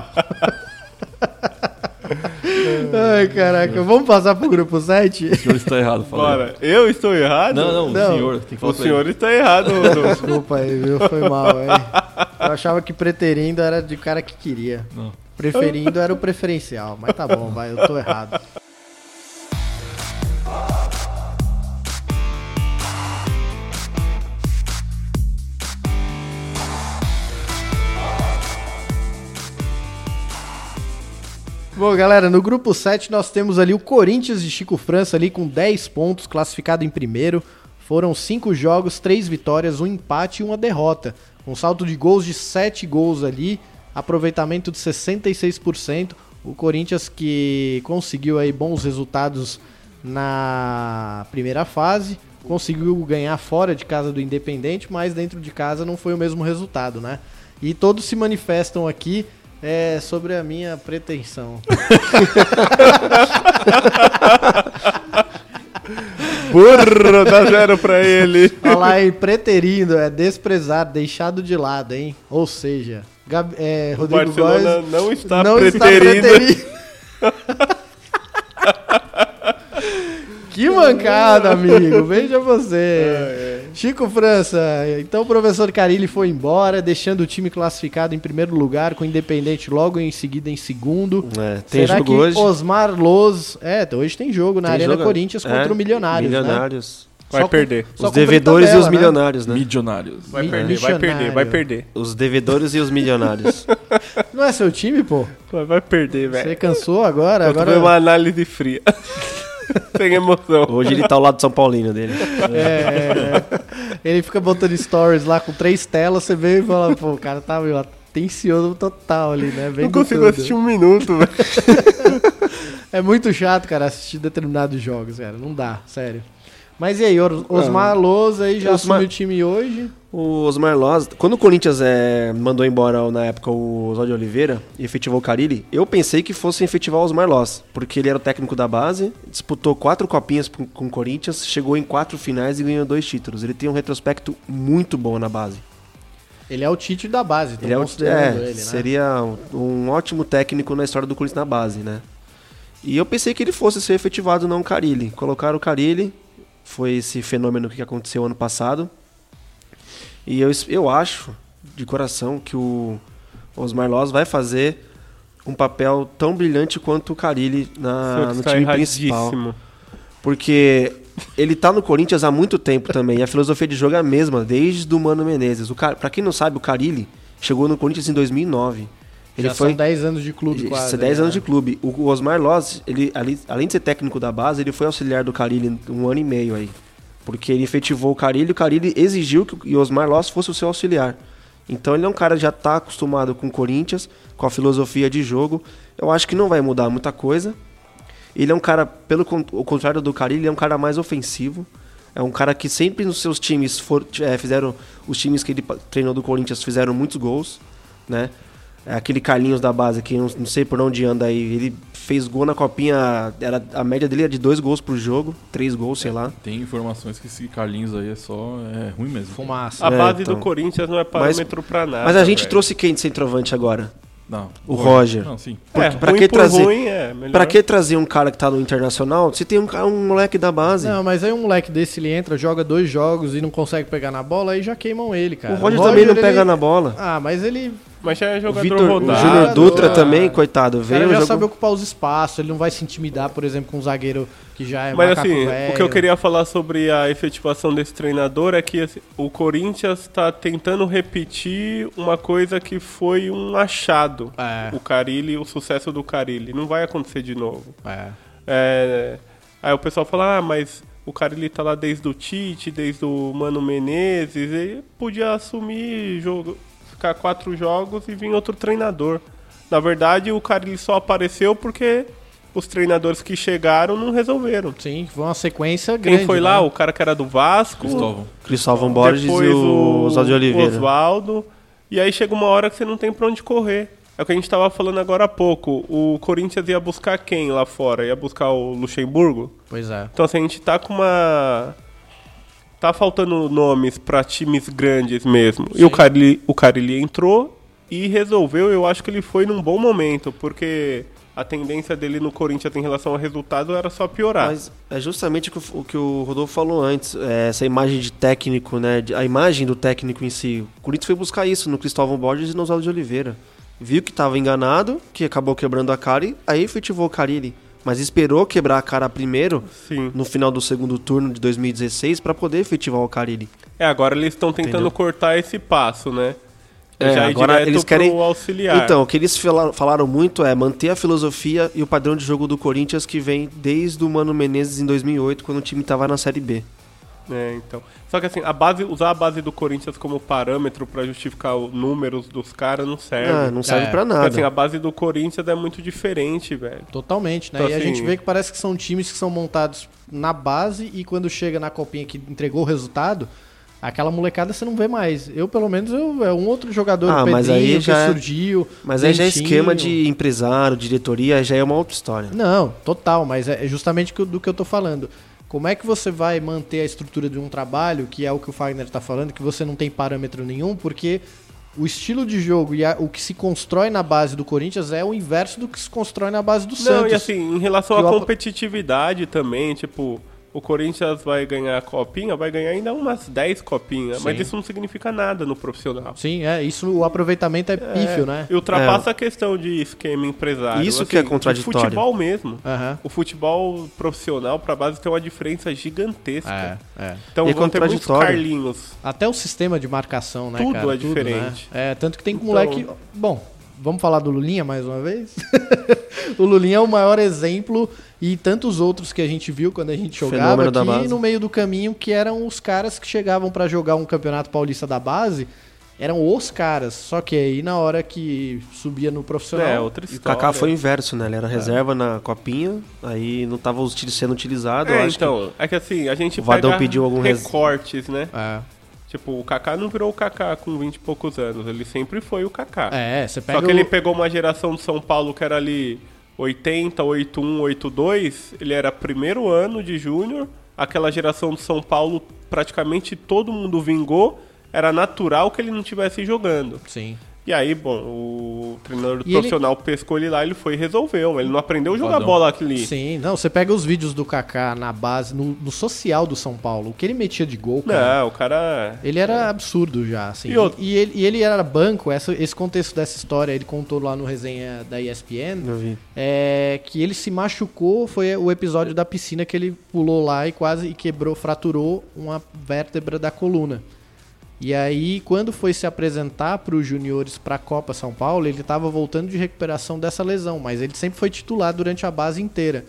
Ai, caraca. Vamos passar pro grupo 7? O senhor está errado, fala. Bora, eu estou errado? Não, não, Não. o senhor. Tem que falar O ele. senhor está errado, Rodolfo. Desculpa aí, viu? Foi mal, hein? Eu achava que preterindo era de cara que queria. Não. Preferindo era o preferencial. Mas tá bom, vai, eu tô errado. Bom, galera, no grupo 7 nós temos ali o Corinthians de Chico França ali com 10 pontos, classificado em primeiro. Foram 5 jogos, 3 vitórias, um empate e uma derrota. Um salto de gols de 7 gols ali, aproveitamento de 66%. O Corinthians que conseguiu aí bons resultados na primeira fase, conseguiu ganhar fora de casa do Independente, mas dentro de casa não foi o mesmo resultado, né? E todos se manifestam aqui é, sobre a minha pretensão. Burro, dá zero pra ele. Olha lá? Preterindo, é desprezado, deixado de lado, hein? Ou seja, Gab- é, Rodrigo Barcelona Góes não está não está preterindo. que mancada, amigo. Veja você. Chico França, então o professor Carilli foi embora, deixando o time classificado em primeiro lugar, com o Independente logo em seguida em segundo. É, tem Será jogo que hoje. Osmar Loz... É, hoje tem jogo na Tem Arena jogo- Corinthians contra é, o Milionários, né? Milionários. Vai Só com- perder. Os devedores e tabela, os né? milionários, né? Milionários. Vai Mi- perder, vai perder, vai perder. Os devedores e os milionários. Não é seu time, pô? Vai, vai perder, Você velho. cansou agora? Eu agora... uma análise fria. Sem emoção. Hoje ele tá ao lado de São Paulino dele. É, é, é. Ele fica botando stories lá com três telas, você vê e fala, pô, o cara tá meio atencioso total ali, né? Vem Não consigo tudo. assistir um minuto, velho. É muito chato, cara, assistir determinados jogos, cara. Não dá, sério. Mas e aí, Os- Osmar Loz aí já Osmar- assumiu o time hoje? O Osmar Loz, quando o Corinthians é, mandou embora na época o Oswaldo Oliveira e efetivou o Carilli, eu pensei que fosse efetivar o Osmar Loz, porque ele era o técnico da base, disputou quatro copinhas com, o Corinthians, chegou em quatro finais e ganhou dois títulos. Ele tem um retrospecto muito bom na base. Ele é o Tite da base, Ele é, o, é ele, né? seria um, um ótimo técnico na história do Corinthians na base, né? E eu pensei que ele fosse ser efetivado, não o Carilli. Colocaram o Carilli, foi esse fenômeno que aconteceu ano passado. E eu, eu acho, de coração, que o Osmar Loz vai fazer um papel tão brilhante quanto o Carilli na, no está time principal. Porque ele tá no Corinthians há muito tempo também. E a filosofia de jogo é a mesma, desde o Mano Menezes. O Car... Pra quem não sabe, o Carilli chegou no Corinthians em 2009. Ele Já foi são 10 anos de clube quase. isso, 10 né? anos de clube. O Osmar Loz, ele, além de ser técnico da base, ele foi auxiliar do Carilli um ano e meio aí. Porque ele efetivou o Carilli e o Carilli exigiu que o Osmar Loz fosse o seu auxiliar. Então ele é um cara que já está acostumado com o Corinthians, com a filosofia de jogo. Eu acho que não vai mudar muita coisa. Ele é um cara, pelo o contrário do Carilli, ele é um cara mais ofensivo. É um cara que sempre nos seus times for- eh, fizeram. Os times que ele treinou do Corinthians fizeram muitos gols, né? É aquele Carlinhos da base que não, não sei por onde anda aí. Ele fez gol na copinha. Era, a média dele era de dois gols por jogo, três gols, sei lá. Tem informações que esse Carlinhos aí é só. É ruim mesmo. Fumaça. A É, base então. do Corinthians não é parâmetro pra nada. Mas a gente velho. trouxe quem de centroavante agora? Não. O Roger. Não, sim. É, Pra ruim que por trazer- ruim é melhor. Pra que trazer um cara que tá no Internacional se tem um, um moleque da base? Não, mas aí um moleque desse, ele entra, joga dois jogos e não consegue pegar na bola, aí já queimam ele, cara. o Roger também não ele- pega na bola. Ah, mas ele... Mas já é O jogador Vitor, o rodado. Júnior Dutra ah, também, coitado, O cara veio já jogou- sabe ocupar os espaços, ele não vai se intimidar, por exemplo, com um zagueiro que já é Mas assim, velho. o que eu queria falar sobre a efetivação desse treinador é que assim, o Corinthians está tentando repetir uma coisa que foi um achado. É. O Carilli, o sucesso do Carilli. Não vai acontecer de novo. É. É, aí o pessoal fala, ah, mas o Carilli tá lá desde o Tite, desde o Mano Menezes, ele podia assumir jogo, ficar quatro jogos e vir outro treinador. Na verdade, o Carilli só apareceu porque os treinadores que chegaram não resolveram. Sim, foi uma sequência Quem grande. foi né? lá? O cara que era do Vasco, Cristóvão. Cristóvão Borges depois e o Oswaldo de Oliveira. Oswaldo. E aí chega uma hora que você não tem pra onde correr. É o que a gente tava falando agora há pouco. O Corinthians ia buscar quem lá fora? Ia buscar o Luxemburgo? Pois é. Então assim, a gente tá com uma. Tá faltando nomes pra times grandes mesmo. E o Carilli, o Carilli entrou e resolveu. Eu acho que ele foi num bom momento, porque a tendência dele no Corinthians em relação ao resultado era só piorar. Mas é justamente o que o, o que o Rodolfo falou antes, é, essa imagem de técnico, né? a imagem do técnico em si. O Corinthians foi buscar isso no Cristóvão Borges e no Oswaldo de Oliveira. Viu que estava enganado, que acabou quebrando a cara e aí efetivou o Carilli. Mas esperou quebrar a cara primeiro, Sim. no final do segundo turno de 2016, para poder efetivar o Carilli. É, agora eles estão tentando Entendeu? cortar esse passo, né? É, Já agora eles querem. auxiliar. Então, o que eles fala- falaram muito é manter a filosofia e o padrão de jogo do Corinthians que vem desde o Mano Menezes em 2008, quando o time estava na Série B. É, então. Só que assim, a base, usar a base do Corinthians como parâmetro pra justificar os números dos caras não serve. Ah, não serve É, pra Porque, nada. assim, a base do Corinthians é muito diferente, velho. Totalmente, né? Então, e a assim- gente vê que parece que são times que são montados na base e quando chega na copinha que entregou o resultado, aquela molecada você não vê mais. Eu, pelo menos, eu, é um outro jogador, Ah, o mas Pedrinho, aí que já é- surgiu. Mas aí já é esquema de empresário, diretoria, já é uma outra história. Não, total, mas é justamente que- do que eu tô falando. Como é que você vai manter a estrutura de um trabalho, que é o que o Fagner está falando, que você não tem parâmetro nenhum, porque o estilo de jogo e a- o que se constrói na base do Corinthians é o inverso do que se constrói na base do Não, Santos. e assim, em relação à competitividade também, tipo, o Corinthians vai ganhar a copinha, vai ganhar ainda umas 10 copinhas, mas Sim. isso não significa nada no profissional. Sim, é, isso o aproveitamento é pífio, né? E ultrapassa a questão de esquema empresário. Isso assim, que é de contraditório. futebol mesmo. Aham. O futebol profissional pra base tem uma diferença gigantesca. É, é. Então E é vão ter muitos contraditório. Carlinhos. Até o sistema de marcação, né, Tudo cara? é diferente. né? É, tanto que tem Então- moleque... Bom, vamos falar do Lulinha mais uma vez? o Lulinha é o maior exemplo e tantos outros que a gente viu quando a gente jogava aqui no meio do caminho, que eram os caras que chegavam pra jogar um campeonato paulista da base, eram os caras. Só que aí na hora que subia no profissional... É, outra E o história. Kaká foi o inverso, né? Ele era reserva na copinha, aí não tava sendo utilizado. É, acho que- então, é que assim, a gente O Vadão pega pediu algum res- recortes, né? É. Tipo, o Kaká não virou o Kaká com 20 e poucos anos, ele sempre foi o Kaká. É, você pega Só que ele o- pegou uma geração de São Paulo que era ali 80, 81, 82, ele era primeiro ano de júnior, aquela geração de São Paulo praticamente todo mundo vingou, era natural que ele não estivesse jogando. Sim. E aí, bom, o treinador E profissional pescou ele lá, ele foi e resolveu. Ele não aprendeu a jogar Vadão. bola ali. Sim, não, você pega os vídeos do Kaká na base, no, no social do São Paulo, o que ele metia de gol, cara, Não, o cara. ele era absurdo já, assim. E E, outro- e ele, e ele era banco, essa- esse contexto dessa história, ele contou lá no resenha da ESPN, Eu vi. é, que ele se machucou, foi o episódio da piscina que ele pulou lá e quase e quebrou, fraturou uma vértebra da coluna. E aí, quando foi se apresentar para os juniores para a Copa São Paulo, ele estava voltando de recuperação dessa lesão, mas ele sempre foi titular durante a base inteira.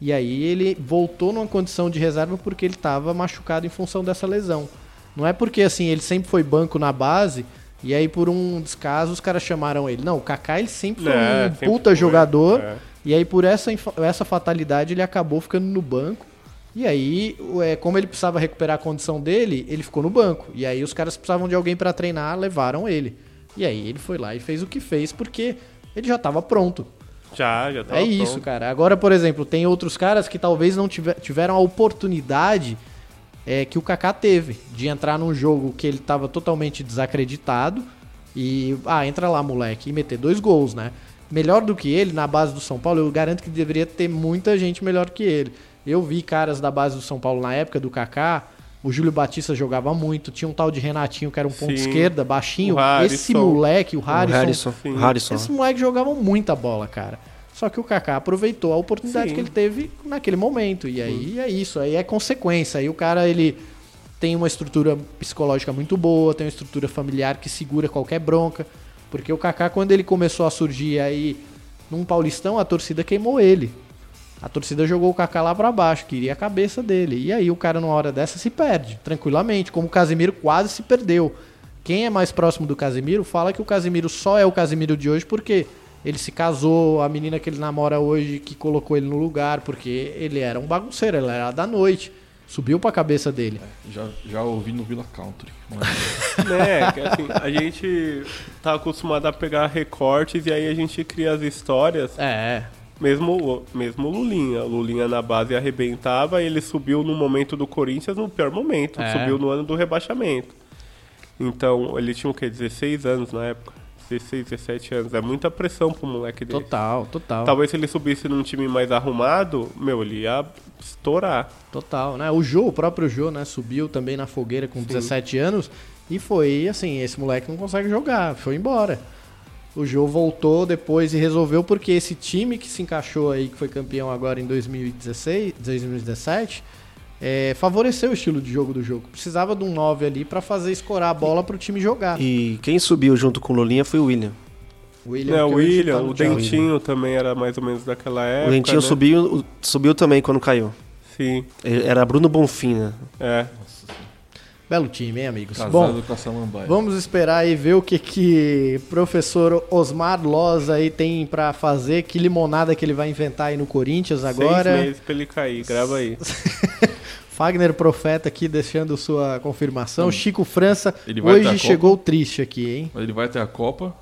E aí ele voltou numa condição de reserva porque ele estava machucado em função dessa lesão. Não é porque assim ele sempre foi banco na base e aí por um descaso os caras chamaram ele. Não, o Kaká ele sempre foi É, um sempre puta foi, jogador. é. E aí por essa, essa fatalidade ele acabou ficando no banco. E aí, é, como ele precisava recuperar a condição dele, ele ficou no banco. E aí os caras precisavam de alguém pra treinar, levaram ele. E aí ele foi lá e fez o que fez porque ele já estava pronto. Já, já tava É isso, pronto. cara. Agora, por exemplo, tem outros caras que talvez não tiver- tiveram a oportunidade é, que o Kaká teve de entrar num jogo que ele estava totalmente desacreditado e, ah, entra lá, moleque, e meter dois gols, né? Melhor do que ele na base do São Paulo, eu garanto que deveria ter muita gente melhor que ele. Eu vi caras da base do São Paulo na época do Kaká, o Júlio Batista jogava muito, tinha um tal de Renatinho que era um ponto Sim. esquerda, baixinho. O Harrison. Esse moleque, o O Harrison, Harrison. sim. Harrison. esses moleques jogavam muita bola, cara. Só que o Kaká aproveitou a oportunidade Sim. que ele teve naquele momento. E aí é isso, aí é consequência. Aí o cara, ele tem uma estrutura psicológica muito boa, tem uma estrutura familiar que segura qualquer bronca. Porque o Kaká, quando ele começou a surgir aí num Paulistão, a torcida queimou ele. A torcida jogou o Kaká lá pra baixo, queria a cabeça dele. E aí o cara, numa hora dessa, se perde, tranquilamente, como o Casemiro quase se perdeu. Quem é mais próximo do Casemiro fala que o Casemiro só é o Casemiro de hoje porque ele se casou, a menina que ele namora hoje que colocou ele no lugar, porque ele era um bagunceiro, ele era da noite. Subiu pra cabeça dele. Já, já ouvi no Villa Country. Mas né? que, assim, a gente tá acostumado a pegar recortes e aí a gente cria as histórias. É, Mesmo, mesmo o Lulinha. O Lulinha na base arrebentava, ele subiu no momento do Corinthians no pior momento. É. Subiu no ano do rebaixamento. Então, ele tinha o quê? 16 anos na época. 16, 17 anos. É muita pressão pro moleque dele. total, total. Talvez se ele subisse num time mais arrumado, meu, ele ia estourar. Total, né? O Jô, o próprio Jô, né, subiu também na fogueira com 17 anos e foi assim, esse moleque não consegue jogar, foi embora. O Jô voltou depois e resolveu porque esse time que se encaixou aí, que foi campeão agora em 2016, 2017, é, favoreceu o estilo de jogo do jogo. Precisava de um 9 ali pra fazer escorar a bola pro time jogar. E quem subiu junto com o Lulinha foi o William. O É, o William, tá o Chelsea. Dentinho também era mais ou menos daquela época. o Dentinho né? subiu, o- subiu também quando caiu. Sim, Era Bruno Bonfim, né? é. Belo time, hein, amigos? casado Bom, com a Samambaia. Vamos esperar e ver o que que professor Osmar Loz aí tem pra fazer, que limonada que ele vai inventar aí no Corinthians agora. Seis meses pra ele cair, grava aí. Fagner Profeta aqui deixando sua confirmação. Chico França hoje Copa. chegou triste aqui, hein? Mas ele vai até a Copa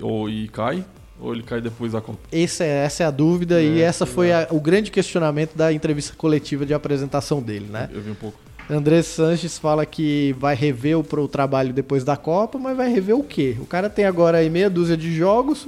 ou, e cai. Ou ele cai depois da conta? Esse é, essa é a dúvida e essa foi a- o grande questionamento da entrevista coletiva de apresentação dele, né? Eu vi um pouco. André Sanches fala que vai rever o, pro trabalho depois da Copa, mas vai rever o quê? O cara tem agora aí meia dúzia de jogos,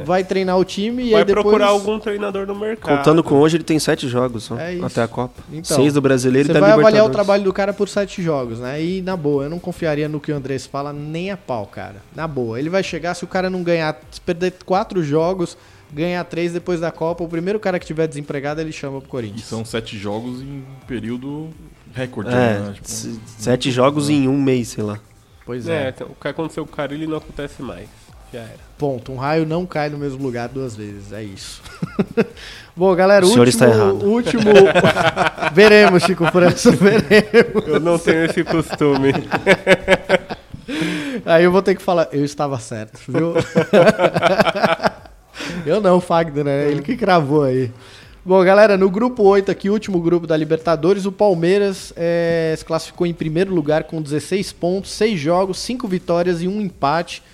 É. vai treinar o time e Vai aí depois... procurar algum treinador no mercado. Contando com hoje, ele tem sete jogos só, É até a Copa. Então, Seis do Brasileiro Você e da vai Libertadores. avaliar o trabalho do cara por sete jogos, né? E na boa, eu não confiaria no que o Andrés fala nem a pau, cara. Na boa. Ele vai chegar, se o cara não ganhar, se perder quatro jogos, ganhar três depois da Copa, o primeiro cara que tiver desempregado, ele chama pro E Corinthians. são sete jogos em período recorde, É, né? Tipo, sete jogos em um mês, sei lá. Pois É, é. então, o que aconteceu com o Carilli não acontece mais. Já era. Ponto. Um raio não cai no mesmo lugar duas vezes. É isso. Bom, galera, O o senhor último, está errado. o último. veremos, Chico França, veremos. Eu não tenho esse costume. Aí eu vou ter que falar, eu estava certo, viu? eu não, Fagner, né? Ele que cravou aí. Bom, galera, no grupo 8 aqui, último grupo da Libertadores, o Palmeiras eh, se classificou em primeiro lugar com 16 pontos, 6 jogos, 5 vitórias e um empate.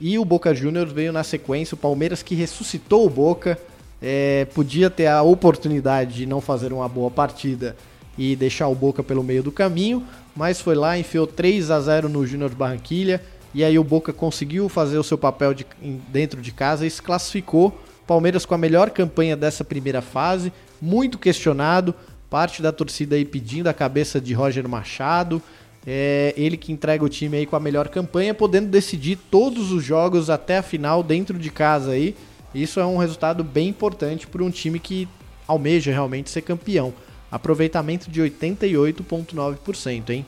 E o Boca Juniors veio na sequência, o Palmeiras que ressuscitou o Boca, eh, podia ter a oportunidade de não fazer uma boa partida e deixar o Boca pelo meio do caminho, mas foi lá, enfiou 3 a 0 no Júnior Barranquilha, e aí o Boca conseguiu fazer o seu papel de- dentro de casa e se classificou. Palmeiras com a melhor campanha dessa primeira fase, muito questionado, parte da torcida aí pedindo a cabeça de Roger Machado, é ele que entrega o time aí com a melhor campanha, podendo decidir todos os jogos até a final dentro de casa aí. Isso é um resultado bem importante para um time que almeja realmente ser campeão. Aproveitamento de 88,9%, hein?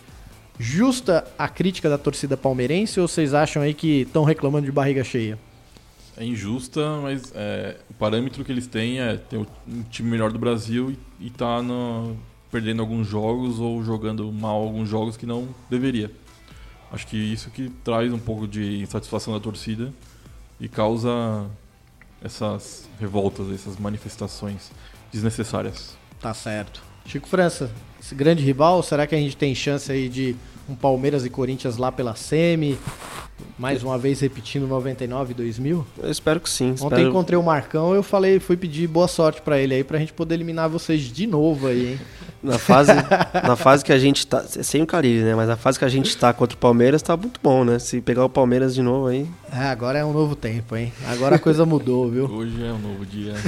Justa a crítica da torcida palmeirense ou vocês acham aí que estão reclamando de barriga cheia? É injusta, mas é, o parâmetro que eles têm é ter um time melhor do Brasil e, e tá no- perdendo alguns jogos ou jogando mal alguns jogos que não deveria. Acho que isso que traz um pouco de insatisfação da torcida e causa essas revoltas, essas manifestações desnecessárias. Tá certo. Chico França, esse grande rival, será que a gente tem chance aí de um Palmeiras e Corinthians lá pela semi? Mais uma vez repetindo 99 e 2000? Eu espero que sim. Ontem espero- encontrei o Marcão, eu falei, fui pedir boa sorte pra ele aí pra gente poder eliminar vocês de novo aí, hein? Na fase, na fase que a gente tá. Sem o Carilli, né? Mas na fase que a gente tá contra o Palmeiras tá muito bom, né? Se pegar o Palmeiras de novo aí. É, agora é um novo tempo, hein? Agora a coisa mudou, viu? Hoje é um novo dia.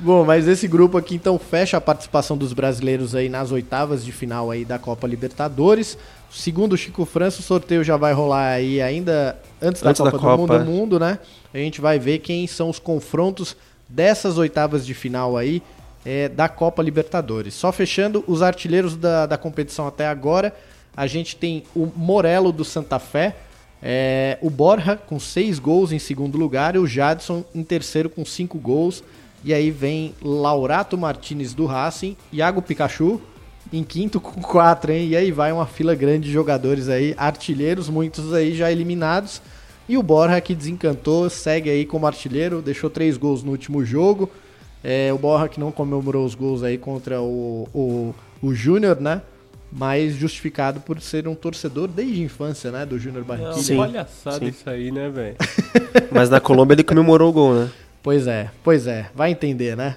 Bom, mas esse grupo aqui então fecha a participação dos brasileiros aí nas oitavas de final aí da Copa Libertadores. Segundo o Chico França, o sorteio já vai rolar aí ainda antes da Antes da Copa, Copa, do Mundo, é. do Mundo, né? A gente vai ver quem são os confrontos dessas oitavas de final aí é, da Copa Libertadores. Só fechando os artilheiros da, da competição até agora, a gente tem o Morelo do Santa Fé, é, o Borja com seis gols em segundo lugar e o Jadson em terceiro com cinco gols. E aí vem Laurato Martinez do Racing, Iago Pikachu em quinto com quatro, hein? E aí vai uma fila grande de jogadores aí, artilheiros, muitos aí já eliminados. E o Borja que desencantou, segue aí como artilheiro, deixou três gols no último jogo. É, o Borja que não comemorou os gols aí contra o, o, o Júnior, né? Mas justificado por ser um torcedor desde a infância, né? Do Júnior Barranquilla. Sim, palhaçada sim. isso aí, né, velho? Mas na Colômbia ele comemorou o gol, né? Pois é, pois é. Vai entender, né?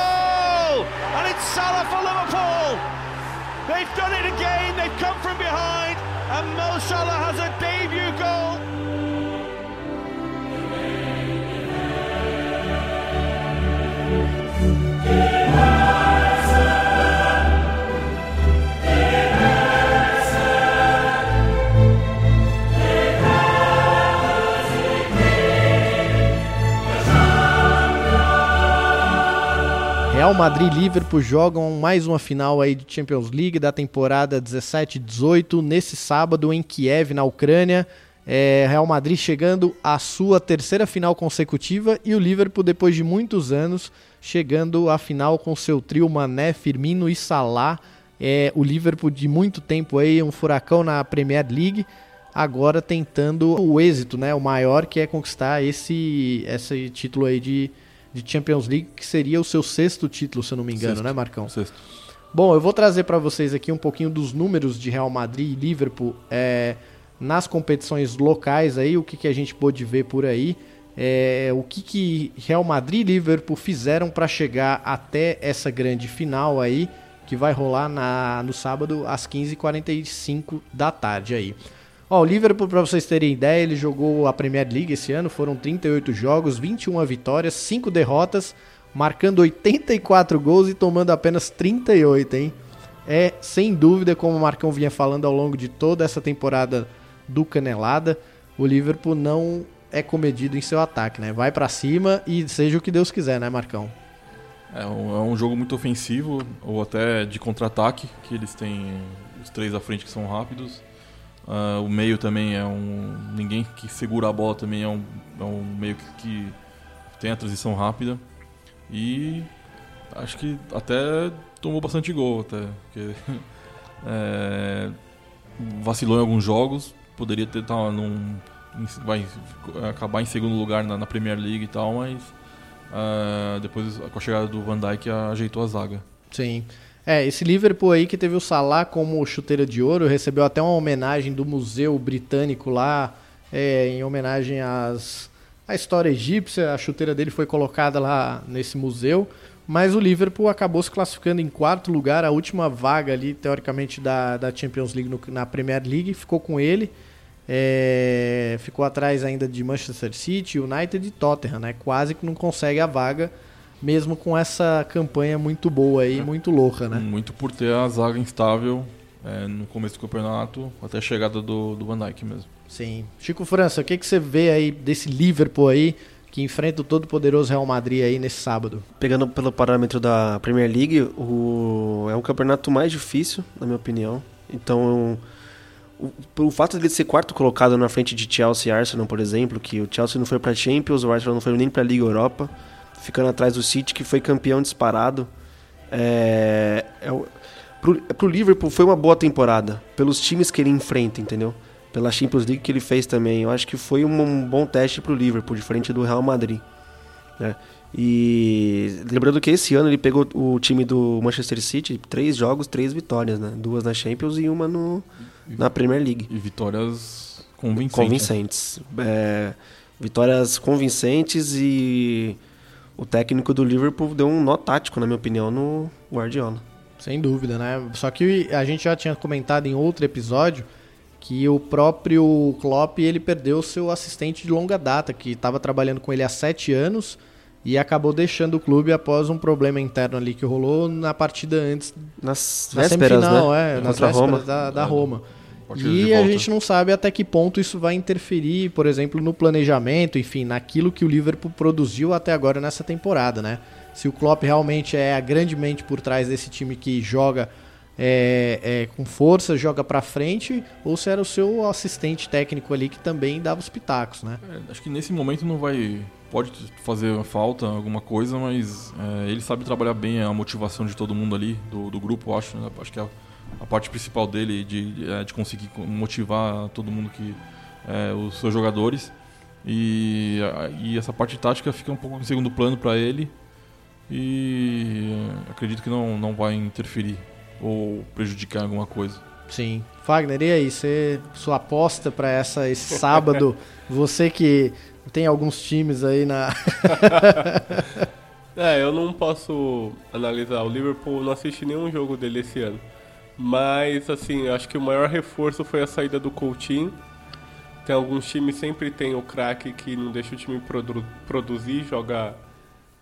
It's Salah for Liverpool! They've done it again, they've come from behind, and Mo Salah has a debut Real Madrid e Liverpool jogam mais uma final aí de Champions League da temporada 17-18 nesse sábado em Kiev, na Ucrânia. É, Real Madrid chegando à sua terceira final consecutiva e o Liverpool, depois de muitos anos, chegando à final com seu trio Mané, Firmino e Salah. É, o Liverpool de muito tempo aí, um furacão na Premier League, agora tentando o êxito, né, o maior que é conquistar esse, esse título aí de de Champions League, que seria o seu sexto título, se eu não me engano, Sexto. né, Marcão? Sexto. Bom, eu vou trazer para vocês aqui um pouquinho dos números de Real Madrid e Liverpool é, nas competições locais aí, o que, que a gente pôde ver por aí, é, o que, que Real Madrid e Liverpool fizeram para chegar até essa grande final aí, que vai rolar na, no sábado às 15h45 da tarde aí. Ó, o Liverpool, para vocês terem ideia, ele jogou a Premier League esse ano, foram 38 jogos, 21 vitórias, 5 derrotas, marcando 84 gols e tomando apenas 38, hein? É, sem dúvida, como o Marcão vinha falando ao longo de toda essa temporada do Canelada, o Liverpool não é comedido em seu ataque, né? Vai para cima e seja o que Deus quiser, né, Marcão? É um, é um jogo muito ofensivo, ou até de contra-ataque, que eles têm os três à frente que são rápidos. Ah, o meio também é um. Ninguém que segura a bola também é um, é um meio que, que tem a transição rápida. E acho que até tomou bastante gol, até. Porque, é, vacilou em alguns jogos, poderia ter tá, num, vai acabar em segundo lugar na, na Premier League e tal, mas ah, depois com a chegada do Van Dijk ajeitou a zaga. Sim. É, esse Liverpool aí que teve o Salah como chuteira de ouro, recebeu até uma homenagem do Museu Britânico lá, é, em homenagem às, à história egípcia. A chuteira dele foi colocada lá nesse museu. Mas o Liverpool acabou se classificando em quarto lugar, a última vaga ali, teoricamente, da, da Champions League no- na Premier League, ficou com ele. É, ficou atrás ainda de Manchester City, United e Tottenham, né? Quase que não consegue a vaga, mesmo com essa campanha muito boa aí, muito louca, né? Muito por ter a zaga instável é, no começo do campeonato, até a chegada do, do Van Dijk mesmo. Sim. Chico França, o que, que você vê aí desse Liverpool aí, que enfrenta o todo poderoso Real Madrid aí nesse sábado? Pegando pelo parâmetro da Premier League, o... é um campeonato mais difícil, na minha opinião. Então, o, pelo fato de ele ser quarto colocado na frente de Chelsea e Arsenal, por exemplo, que o Chelsea não foi para Champions, o Arsenal não foi nem para a Liga Europa, ficando atrás do City, que foi campeão disparado. É, é o- pro, pro Liverpool foi uma boa temporada, pelos times que ele enfrenta, entendeu? Pela Champions League que ele fez também. Eu acho que foi um, um bom teste pro Liverpool, diferente do Real Madrid. né? E lembrando que esse ano ele pegou o time do Manchester City, três jogos, três vitórias, né? Duas na Champions e uma no, na Premier League. E vitórias convincentes. Convincentes. É, vitórias convincentes e o técnico do Liverpool deu um nó tático, na minha opinião, no Guardiola. Sem dúvida, né? Só que a gente já tinha comentado em outro episódio que o próprio Klopp ele perdeu seu assistente de longa data, que estava trabalhando com ele há sete anos e acabou deixando o clube após um problema interno ali que rolou na partida antes Nas na vésperas, semifinal, né? é, nas Contra vésperas Roma. da, da É, Roma. E a gente não sabe até que ponto isso vai interferir, por exemplo, no planejamento, enfim, naquilo que o Liverpool produziu até agora nessa temporada, né? Se o Klopp realmente é a grande mente por trás desse time que joga é, é, com força, joga pra frente, ou se era o seu assistente técnico ali que também dava os pitacos, né? É, acho que nesse momento não vai. Pode fazer falta alguma coisa, mas é, ele sabe trabalhar bem a motivação de todo mundo ali, do, do grupo, acho. né? Acho que a, a parte principal dele de, de, é, de conseguir co- motivar todo mundo que. é, os seus jogadores. E, e essa parte tática fica um pouco em segundo plano para ele. E é, acredito que não, não vai interferir ou prejudicar alguma coisa. Sim. Fagner, e aí, você, sua aposta pra essa, esse sábado, você que tem alguns times aí na. É, eu não posso analisar. O Liverpool não assisti nenhum jogo dele esse ano. Mas, assim, acho que o maior reforço foi a saída do Coutinho. Tem alguns times sempre tem o craque que não deixa o time produ- produzir, joga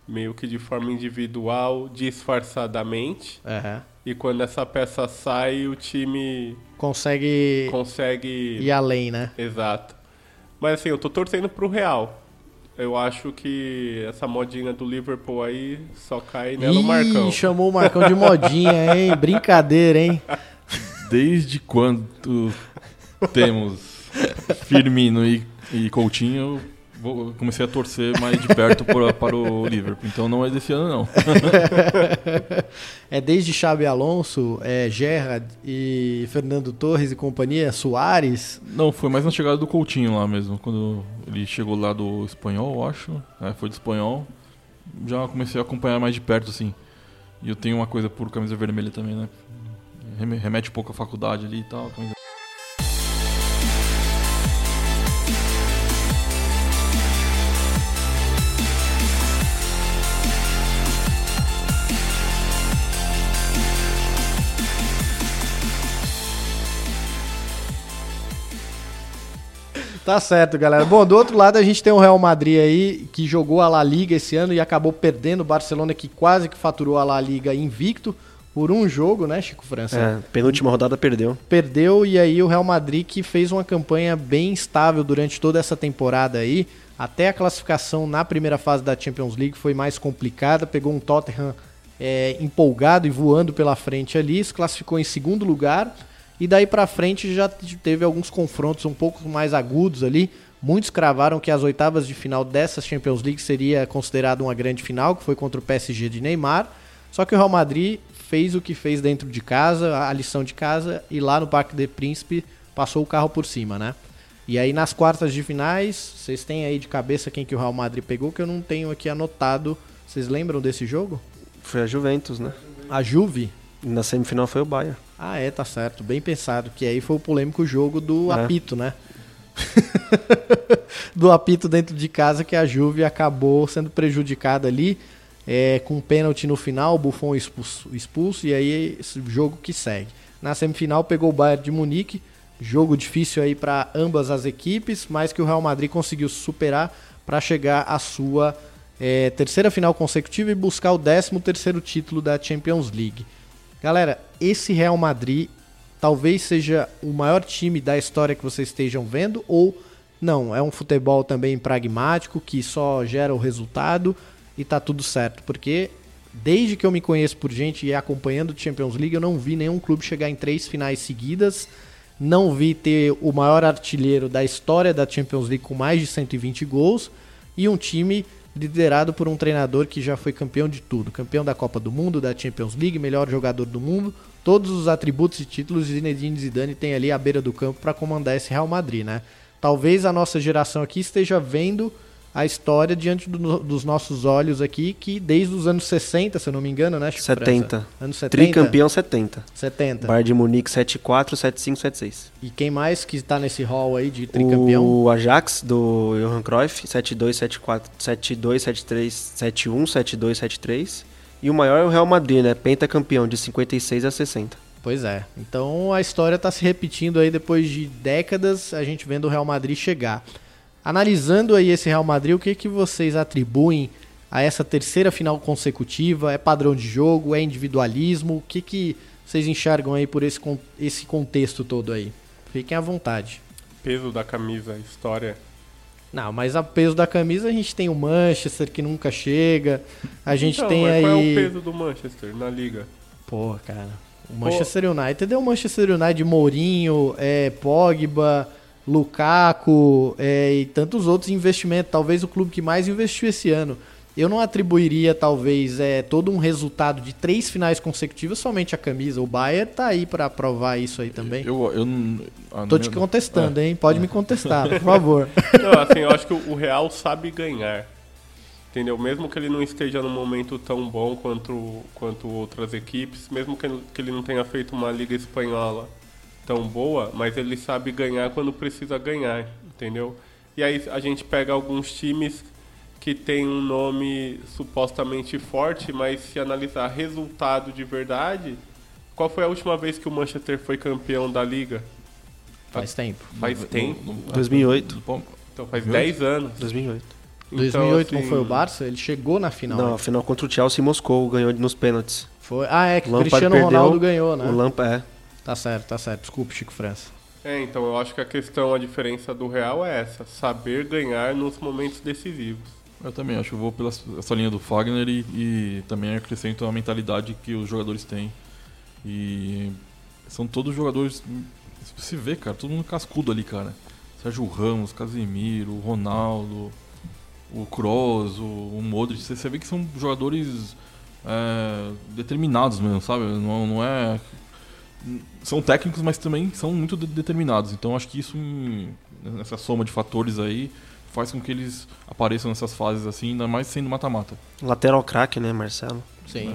meio que de forma individual, disfarçadamente. Aham. E quando essa peça sai, o time Consegue consegue ir além, né? Exato. Mas assim, eu tô torcendo pro Real. Eu acho que essa modinha do Liverpool aí só cai nela o Marcão. Ih, chamou o Marcão de modinha, hein? Brincadeira, hein? Desde quando temos Firmino e, e Coutinho, vou- comecei a torcer mais de perto para, para o Liverpool. Então não é desse ano, não. É desde Xabi Alonso, é, Gerrard e Fernando Torres e companhia, Soares. Não, foi mais na chegada do Coutinho lá mesmo. Quando ele chegou lá do espanhol, acho. É, foi do espanhol. Já comecei a acompanhar mais de perto, assim. E eu tenho uma coisa por camisa vermelha também, né? Reme- Remete um pouco à faculdade ali e tal. camisa- Tá certo, galera. Bom, do outro lado a gente tem o Real Madrid aí, que jogou a La Liga esse ano e acabou perdendo o Barcelona, que quase que faturou a La Liga invicto por um jogo, né, Chico França? É, penúltima rodada perdeu. perdeu e aí o Real Madrid que fez uma campanha bem estável durante toda essa temporada aí, até a classificação na primeira fase da Champions League foi mais complicada, pegou um Tottenham é, empolgado e voando pela frente ali, se classificou em segundo lugar e daí pra frente já teve alguns confrontos um pouco mais agudos ali. Muitos cravaram que as oitavas de final dessa Champions League seria considerado uma grande final, que foi contra o PSG de Neymar. Só que o Real Madrid fez o que fez dentro de casa, a lição de casa, e lá no Parque de Príncipe passou o carro por cima, né? E aí nas quartas de finais, vocês têm aí de cabeça quem que o Real Madrid pegou, que eu não tenho aqui anotado. Vocês lembram desse jogo? Foi a Juventus, né? A Juve? Na semifinal foi o Bayern. Ah, é, tá certo. Bem pensado. Que aí foi o polêmico jogo do É. apito, né? do apito dentro de casa que a Juve acabou sendo prejudicada ali. é, com um pênalti no final, o Buffon expulso, expulso e aí esse jogo que segue. Na semifinal pegou o Bayern de Munique, jogo difícil aí para ambas as equipes, mas que o Real Madrid conseguiu superar para chegar à sua é, terceira final consecutiva e buscar o 13 terceiro título da Champions League. Galera, esse Real Madrid talvez seja o maior time da história que vocês estejam vendo ou não, é um futebol também pragmático que só gera o resultado e tá tudo certo, porque desde que eu me conheço por gente e acompanhando Champions League, eu não vi nenhum clube chegar em três finais seguidas, não vi ter o maior artilheiro da história da Champions League com mais de 120 gols e um time liderado por um treinador que já foi campeão de tudo, campeão da Copa do Mundo, da Champions League, melhor jogador do mundo, todos os atributos e títulos Zinedine Zidane tem ali à beira do campo para comandar esse Real Madrid, né? Talvez a nossa geração aqui esteja vendo a história diante do- dos nossos olhos aqui, que desde os anos 60, se eu não me engano, né? Chico 70. França? Anos 70. Tricampeão 70. 70. Bayern de Munique 7-4, 7-5, 7-6. E quem mais que tá nesse hall aí de tricampeão? O Ajax do Johan Cruyff, 7-2, 7-4, 7-2, 7-3, 7-1, 7-2, 7-3. E o maior é o Real Madrid, né? Pentacampeão de 56 a 60. Pois é. Então a história está se repetindo aí depois de décadas, a gente vendo o Real Madrid chegar. Analisando aí esse Real Madrid, o que, que vocês atribuem a essa terceira final consecutiva? É padrão de jogo? É individualismo? O que, que vocês enxergam aí por esse, esse contexto todo aí? Fiquem à vontade. Peso da camisa, história. Não, mas a peso da camisa a gente tem o Manchester que nunca chega. A gente Então, tem aí. Qual é o peso do Manchester na liga? Pô, cara. O Manchester United é o Manchester United, Mourinho, é, Pogba, Lukaku é, e tantos outros investimentos. Talvez o clube que mais investiu esse ano. Eu não atribuiria, talvez, é, todo um resultado de três finais consecutivas somente à camisa. O Bayern tá aí pra provar isso aí também. Eu, eu ah, Tô te contestando, hein? Pode me contestar, por favor. Não, assim, eu acho que o Real sabe ganhar. Entendeu? Mesmo que ele não esteja num momento tão bom quanto, quanto outras equipes, mesmo que ele não tenha feito uma liga espanhola tão boa, mas ele sabe ganhar quando precisa ganhar, entendeu? E aí a gente pega alguns times que tem um nome supostamente forte, mas se analisar resultado de verdade, qual foi a última vez que o Manchester foi campeão da liga? Faz tempo. Faz tempo. No- no- 2008. no- bom, Então faz 2008? 10 anos. 2008. 2008 não assim, foi o Barça? Ele chegou na final. Não, né? a final contra o Chelsea em Moscou, ganhou nos pênaltis. Foi... Ah, é que o Lampard Cristiano perdeu, Ronaldo ganhou, né? O Lampa é. Tá certo, tá certo. Desculpa, Chico França. É, então eu acho que a questão, a diferença do Real é essa, saber ganhar nos momentos decisivos. Eu também acho que eu vou pela essa linha do Fagner e, e também acrescento a mentalidade que os jogadores têm. E são todos jogadores. Se vê, cara, todo mundo cascudo ali, cara. Sérgio Ramos, Casemiro, o Ronaldo, o Kroos, o, o Modric. Você, você vê que são jogadores é, determinados mesmo, sabe? Não, não é. São técnicos, mas também são muito de- determinados. Então acho que isso, em- nessa soma de fatores aí, faz com que eles apareçam nessas fases assim, ainda mais sendo mata-mata. Lateral craque, né, Marcelo? Sim.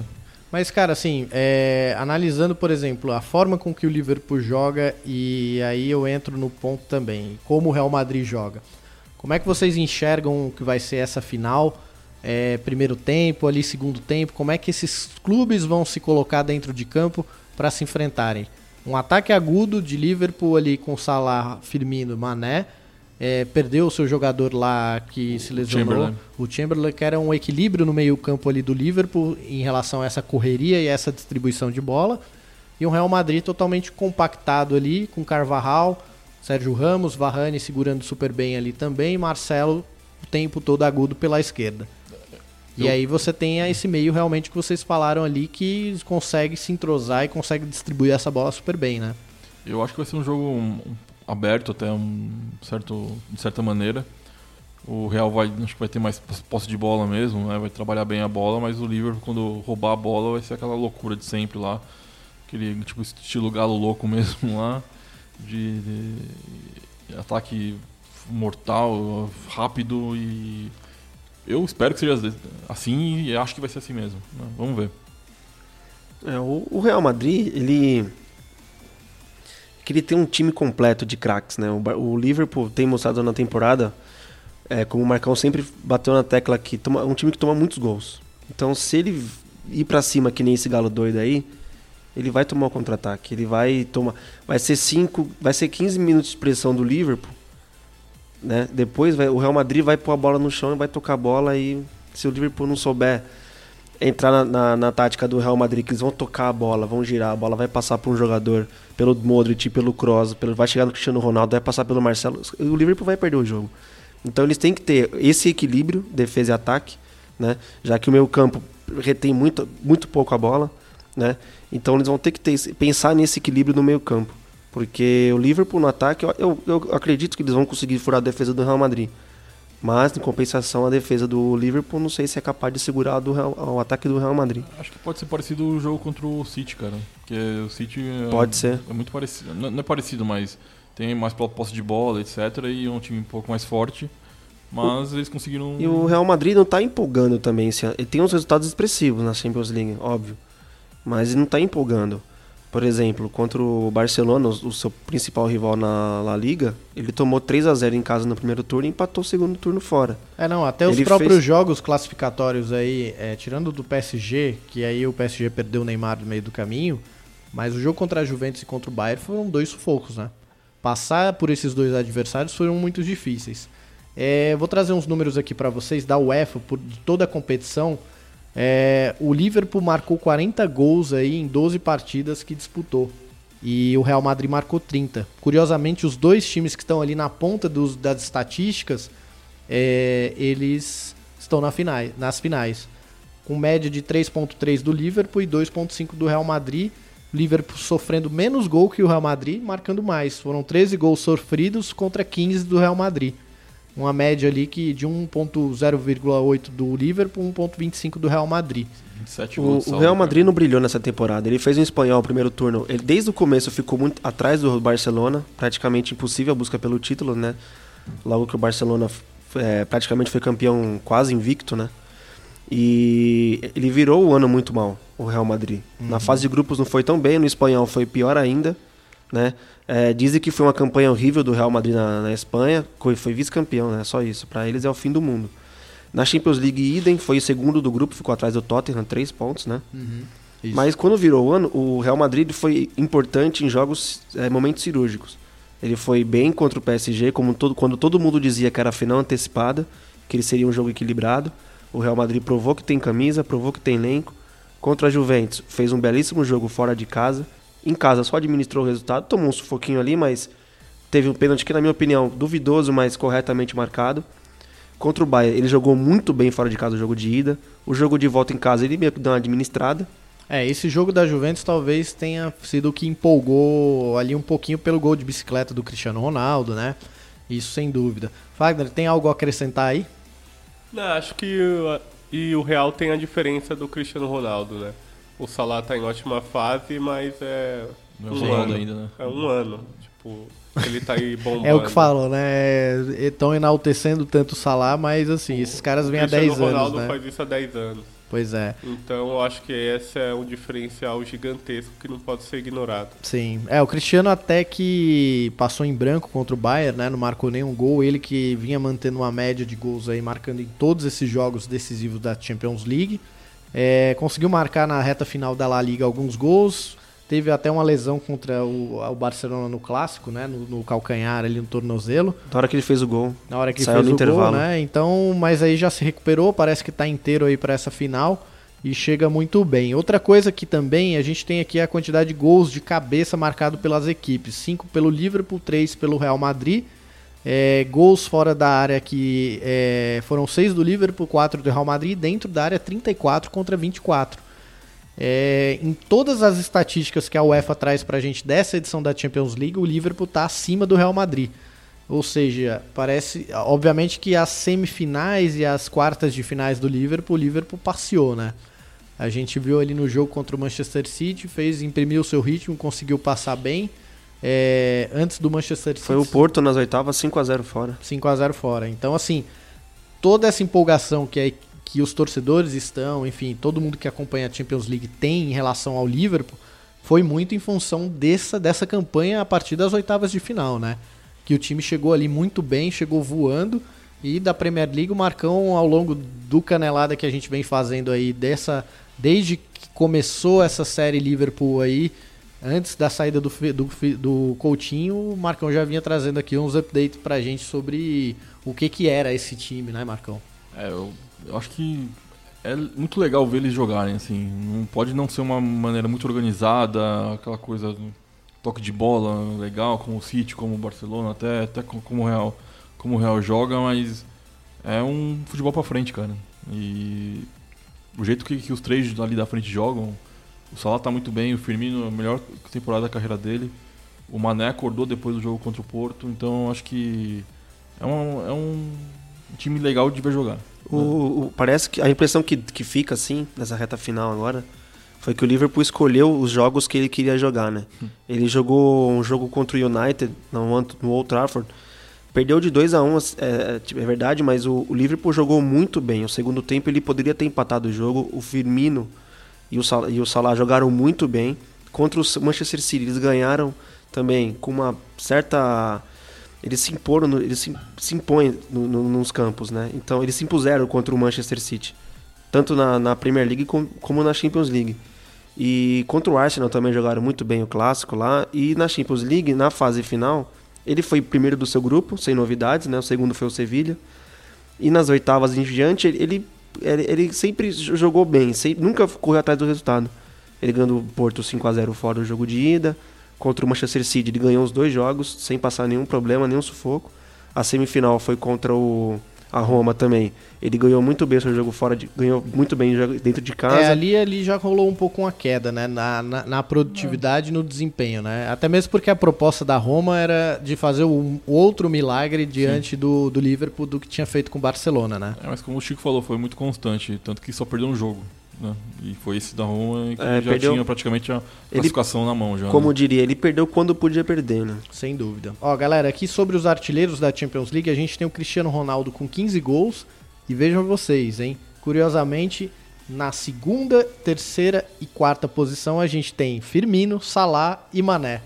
Mas, cara, assim, é, analisando, por exemplo, a forma com que o Liverpool joga, e aí eu entro no ponto também, como o Real Madrid joga. Como é que vocês enxergam que vai ser essa final? É, primeiro tempo, ali segundo tempo, como é que esses clubes vão se colocar dentro de campo para se enfrentarem? Um ataque agudo de Liverpool ali com Salah, Firmino, Mané, é, perdeu o seu jogador lá que se lesionou, Chamberlain. o Chamberlain, que era um equilíbrio no meio-campo ali do Liverpool em relação a essa correria e essa distribuição de bola. E um Real Madrid totalmente compactado ali, com Carvajal, Sérgio Ramos, Varane segurando super bem ali também, e Marcelo o tempo todo agudo pela esquerda. E Eu- aí você tem esse meio realmente que vocês falaram ali que consegue se entrosar e consegue distribuir essa bola super bem, né? Eu acho que vai ser um jogo aberto até um certo, de certa maneira. O Real vai, acho que vai ter mais posse de bola mesmo, né? vai trabalhar bem a bola, mas o Liverpool quando roubar a bola vai ser aquela loucura de sempre lá, aquele tipo estilo galo louco mesmo lá, de, de ataque mortal, rápido e eu espero que seja assim e acho que vai ser assim mesmo. Vamos ver. É, o, Real Madrid, ele. que ele tem um time completo de craques, né? O, Liverpool tem mostrado na temporada, é, como o Marcão sempre bateu na tecla que toma, é um time que toma muitos gols. Então, se ele ir pra cima que nem esse galo doido aí, ele vai tomar o contra-ataque. Ele vai tomar. Vai ser 5. Vai ser 15 minutos de pressão do Liverpool. Né? Depois vai- o Real Madrid vai pôr a bola no chão e vai tocar a bola e se o Liverpool não souber entrar na, na, na tática do Real Madrid, que eles vão tocar a bola, vão girar, a bola vai passar por um jogador, pelo Modric, pelo Kroos, pelo, vai chegar no Cristiano Ronaldo, vai passar pelo Marcelo, o Liverpool vai perder o jogo. Então eles têm que ter esse equilíbrio, defesa e ataque, né? Já que o meio campo retém muito, muito pouco a bola, né? Então eles vão ter que ter, pensar nesse equilíbrio no meio campo. Porque o Liverpool no ataque, eu, eu, eu acredito que eles vão conseguir furar a defesa do Real Madrid. Mas, em compensação, a defesa do Liverpool não sei se é capaz de segurar do Real- o ataque do Real Madrid. Acho que pode ser parecido o jogo contra o City, cara. Porque o City é, Pode ser. é muito parecido. Não não é parecido, mas tem mais posse de bola, etc. E é um time um pouco mais forte. Mas eles conseguiram. E o Real Madrid não tá empolgando também. Ele tem uns resultados expressivos na Champions League, óbvio. Mas ele não tá empolgando. Por exemplo, contra o Barcelona, o seu principal rival na La Liga, ele tomou 3 a 0 em casa no primeiro turno e empatou o segundo turno fora. É, não, até os Ele próprios fez- jogos classificatórios aí, é, tirando do PSG, que aí o PSG perdeu o Neymar no meio do caminho, mas o jogo contra a Juventus e contra o Bayern foram dois sufocos, né? Passar por esses dois adversários foram muito difíceis. É, vou trazer uns números aqui pra vocês da UEFA, por, de toda a competição. É, o Liverpool marcou 40 gols aí em 12 partidas que disputou. E o Real Madrid marcou 30. Curiosamente, os dois times que estão ali na ponta dos- das estatísticas, é, eles estão na finais, nas finais. Com média de 3.3 do Liverpool e 2.5 do Real Madrid. Liverpool sofrendo menos gol que o Real Madrid, marcando mais. Foram 13 gols sofridos contra 15 do Real Madrid. Uma média ali que de 1.0,8 do Liverpool, 1.25 do Real Madrid. 27 O, o Real cara. Madrid não brilhou nessa temporada. Ele fez um espanhol no primeiro turno. Ele desde o começo ficou muito atrás do Barcelona, praticamente impossível a busca pelo título, né? Logo que o Barcelona é, praticamente foi campeão quase invicto, né? E ele virou o ano muito mal, o Real Madrid. Na fase de grupos não foi tão bem, no espanhol foi pior ainda, né? É, dizem que foi uma campanha horrível do Real Madrid na, na Espanha, foi, foi vice-campeão, né? Só isso. Para eles é o fim do mundo. Na Champions League, idem, foi o segundo do grupo, ficou atrás do Tottenham, três pontos, né? Isso. Mas quando virou o ano, o Real Madrid foi importante em jogos, é, momentos cirúrgicos. Ele foi bem contra o PSG, como todo, quando todo mundo dizia que era a final antecipada, que ele seria um jogo equilibrado. O Real Madrid provou que tem camisa, provou que tem elenco. Contra a Juventus, fez um belíssimo jogo fora de casa. Em casa só administrou o resultado, tomou um sufoquinho ali, mas teve um pênalti que, na minha opinião, duvidoso, mas corretamente marcado. Contra o Bayern, ele jogou muito bem fora de casa o jogo de ida. O jogo de volta em casa, ele meio que deu uma administrada. É, esse jogo da Juventus talvez tenha sido o que empolgou ali um pouquinho pelo gol de bicicleta do Cristiano Ronaldo, né? Isso sem dúvida. Wagner, tem algo a acrescentar aí? Não, acho que e o Real tem a diferença do Cristiano Ronaldo, né? O Salah tá em ótima fase, mas é Não é um o ano. ainda, né? É um ano. Tipo, ele tá aí bombando. É o que falam, né? Estão enaltecendo tanto o Salah, mas assim, esses caras vêm há Cristiano 10 anos, Ronaldo né? faz isso há 10 anos. Pois é. Então eu acho que esse é um diferencial gigantesco que não pode ser ignorado. Sim. É, o Cristiano até que passou em branco contra o Bayern, né? Não marcou nenhum gol. Ele que vinha mantendo uma média de gols aí, marcando em todos esses jogos decisivos da Champions League. É, conseguiu marcar na reta final da La Liga alguns gols. Teve até uma lesão contra o, o Barcelona no clássico, né? No, no calcanhar ali no tornozelo. Na hora que ele fez o gol. Na hora que Saiu fez o intervalo. gol, né? Então, mas aí já se recuperou, parece que tá inteiro aí para essa final e chega muito bem. Outra coisa que também a gente tem aqui é a quantidade de gols de cabeça marcado pelas equipes. 5 pelo Liverpool, 3 pelo Real Madrid. É, gols fora da área que é, foram 6 do Liverpool, 4 do Real Madrid. Dentro da área, 34 contra 24. É, em todas as estatísticas que a UEFA traz pra gente dessa edição da Champions League, o Liverpool tá acima do Real Madrid. Ou seja, parece. Obviamente que as semifinais e as quartas de finais do Liverpool, o Liverpool passeou, né? A gente viu ali no jogo contra o Manchester City, fez, imprimiu o seu ritmo, conseguiu passar bem. É, antes do Manchester City. Foi o Porto nas oitavas, 5x0 fora. 5 a 0 fora. Então, assim, toda essa empolgação que, é, que os torcedores estão, enfim, todo mundo que acompanha a Champions League tem em relação ao Liverpool, foi muito em função dessa, dessa campanha a partir das oitavas de final, né? Que o time chegou ali muito bem, chegou voando. E da Premier League, o Marcão, ao longo do canelada que a gente vem fazendo aí, dessa, desde que começou essa série Liverpool aí, antes da saída do, do, do Coutinho, o Marcão já vinha trazendo aqui uns updates pra gente sobre o que que era esse time, né, Marcão? É, eu, eu acho que é muito legal ver eles jogarem, assim. Não pode não ser uma maneira muito organizada, aquela coisa, toque de bola legal, como o City, como o Barcelona, até, até co- como o Real, como o Real joga, mas é um futebol pra frente, cara. E o jeito que, que os três ali da frente jogam, o Salah tá muito bem, o Firmino, a melhor temporada da carreira dele. O Mané acordou depois do jogo contra o Porto, então acho que é um, é um time legal de ver jogar. O, o- parece que a impressão que, que fica assim, nessa reta final agora, foi que o Liverpool escolheu os jogos que ele queria jogar, né? Ele jogou um jogo contra o United no, no Old Trafford. Perdeu de 2 a 1 é, é, é verdade, mas o, o Liverpool jogou muito bem. O segundo tempo ele poderia ter empatado o jogo. O Firmino e o, Sal- e o Salah jogaram muito bem. Contra o Manchester City, eles ganharam também com uma certa. Eles se imporam, no- eles se, se impõem no- no- nos campos, né? Então eles se impuseram contra o Manchester City. Tanto na, na Premier League com- como na Champions League. E contra o Arsenal também jogaram muito bem o clássico lá. E na Champions League, na fase final, ele foi primeiro do seu grupo, sem novidades, né? O segundo foi o Sevilha. E nas oitavas em diante, ele, ele, ele- ele sempre jogou bem, sem- nunca correu atrás do resultado. Ele ganhou o Porto 5 a 0 fora do jogo de ida. Contra o Manchester City, ele ganhou os dois jogos sem passar nenhum problema, nenhum sufoco. A semifinal foi contra o a Roma também. Ele ganhou muito bem o seu jogo fora de, ganhou muito bem dentro de casa. É, ali, ali já rolou um pouco uma queda, né? Na, na, na produtividade e no desempenho, né? Até mesmo porque a proposta da Roma era de fazer um outro milagre diante do, do Liverpool do que tinha feito com o Barcelona, né? É, mas como o Chico falou, foi muito constante, tanto que só perdeu um jogo. Né? E foi esse da Roma que É, já perdeu- tinha praticamente a Ele- classificação na mão já. Como né? diria, ele perdeu quando podia perder, né? Sem dúvida. Ó, galera, aqui sobre os artilheiros da Champions League, a gente tem o Cristiano Ronaldo com 15 gols. E vejam vocês, hein? Curiosamente, na segunda, terceira e quarta posição, a gente tem Firmino, Salah e Mané.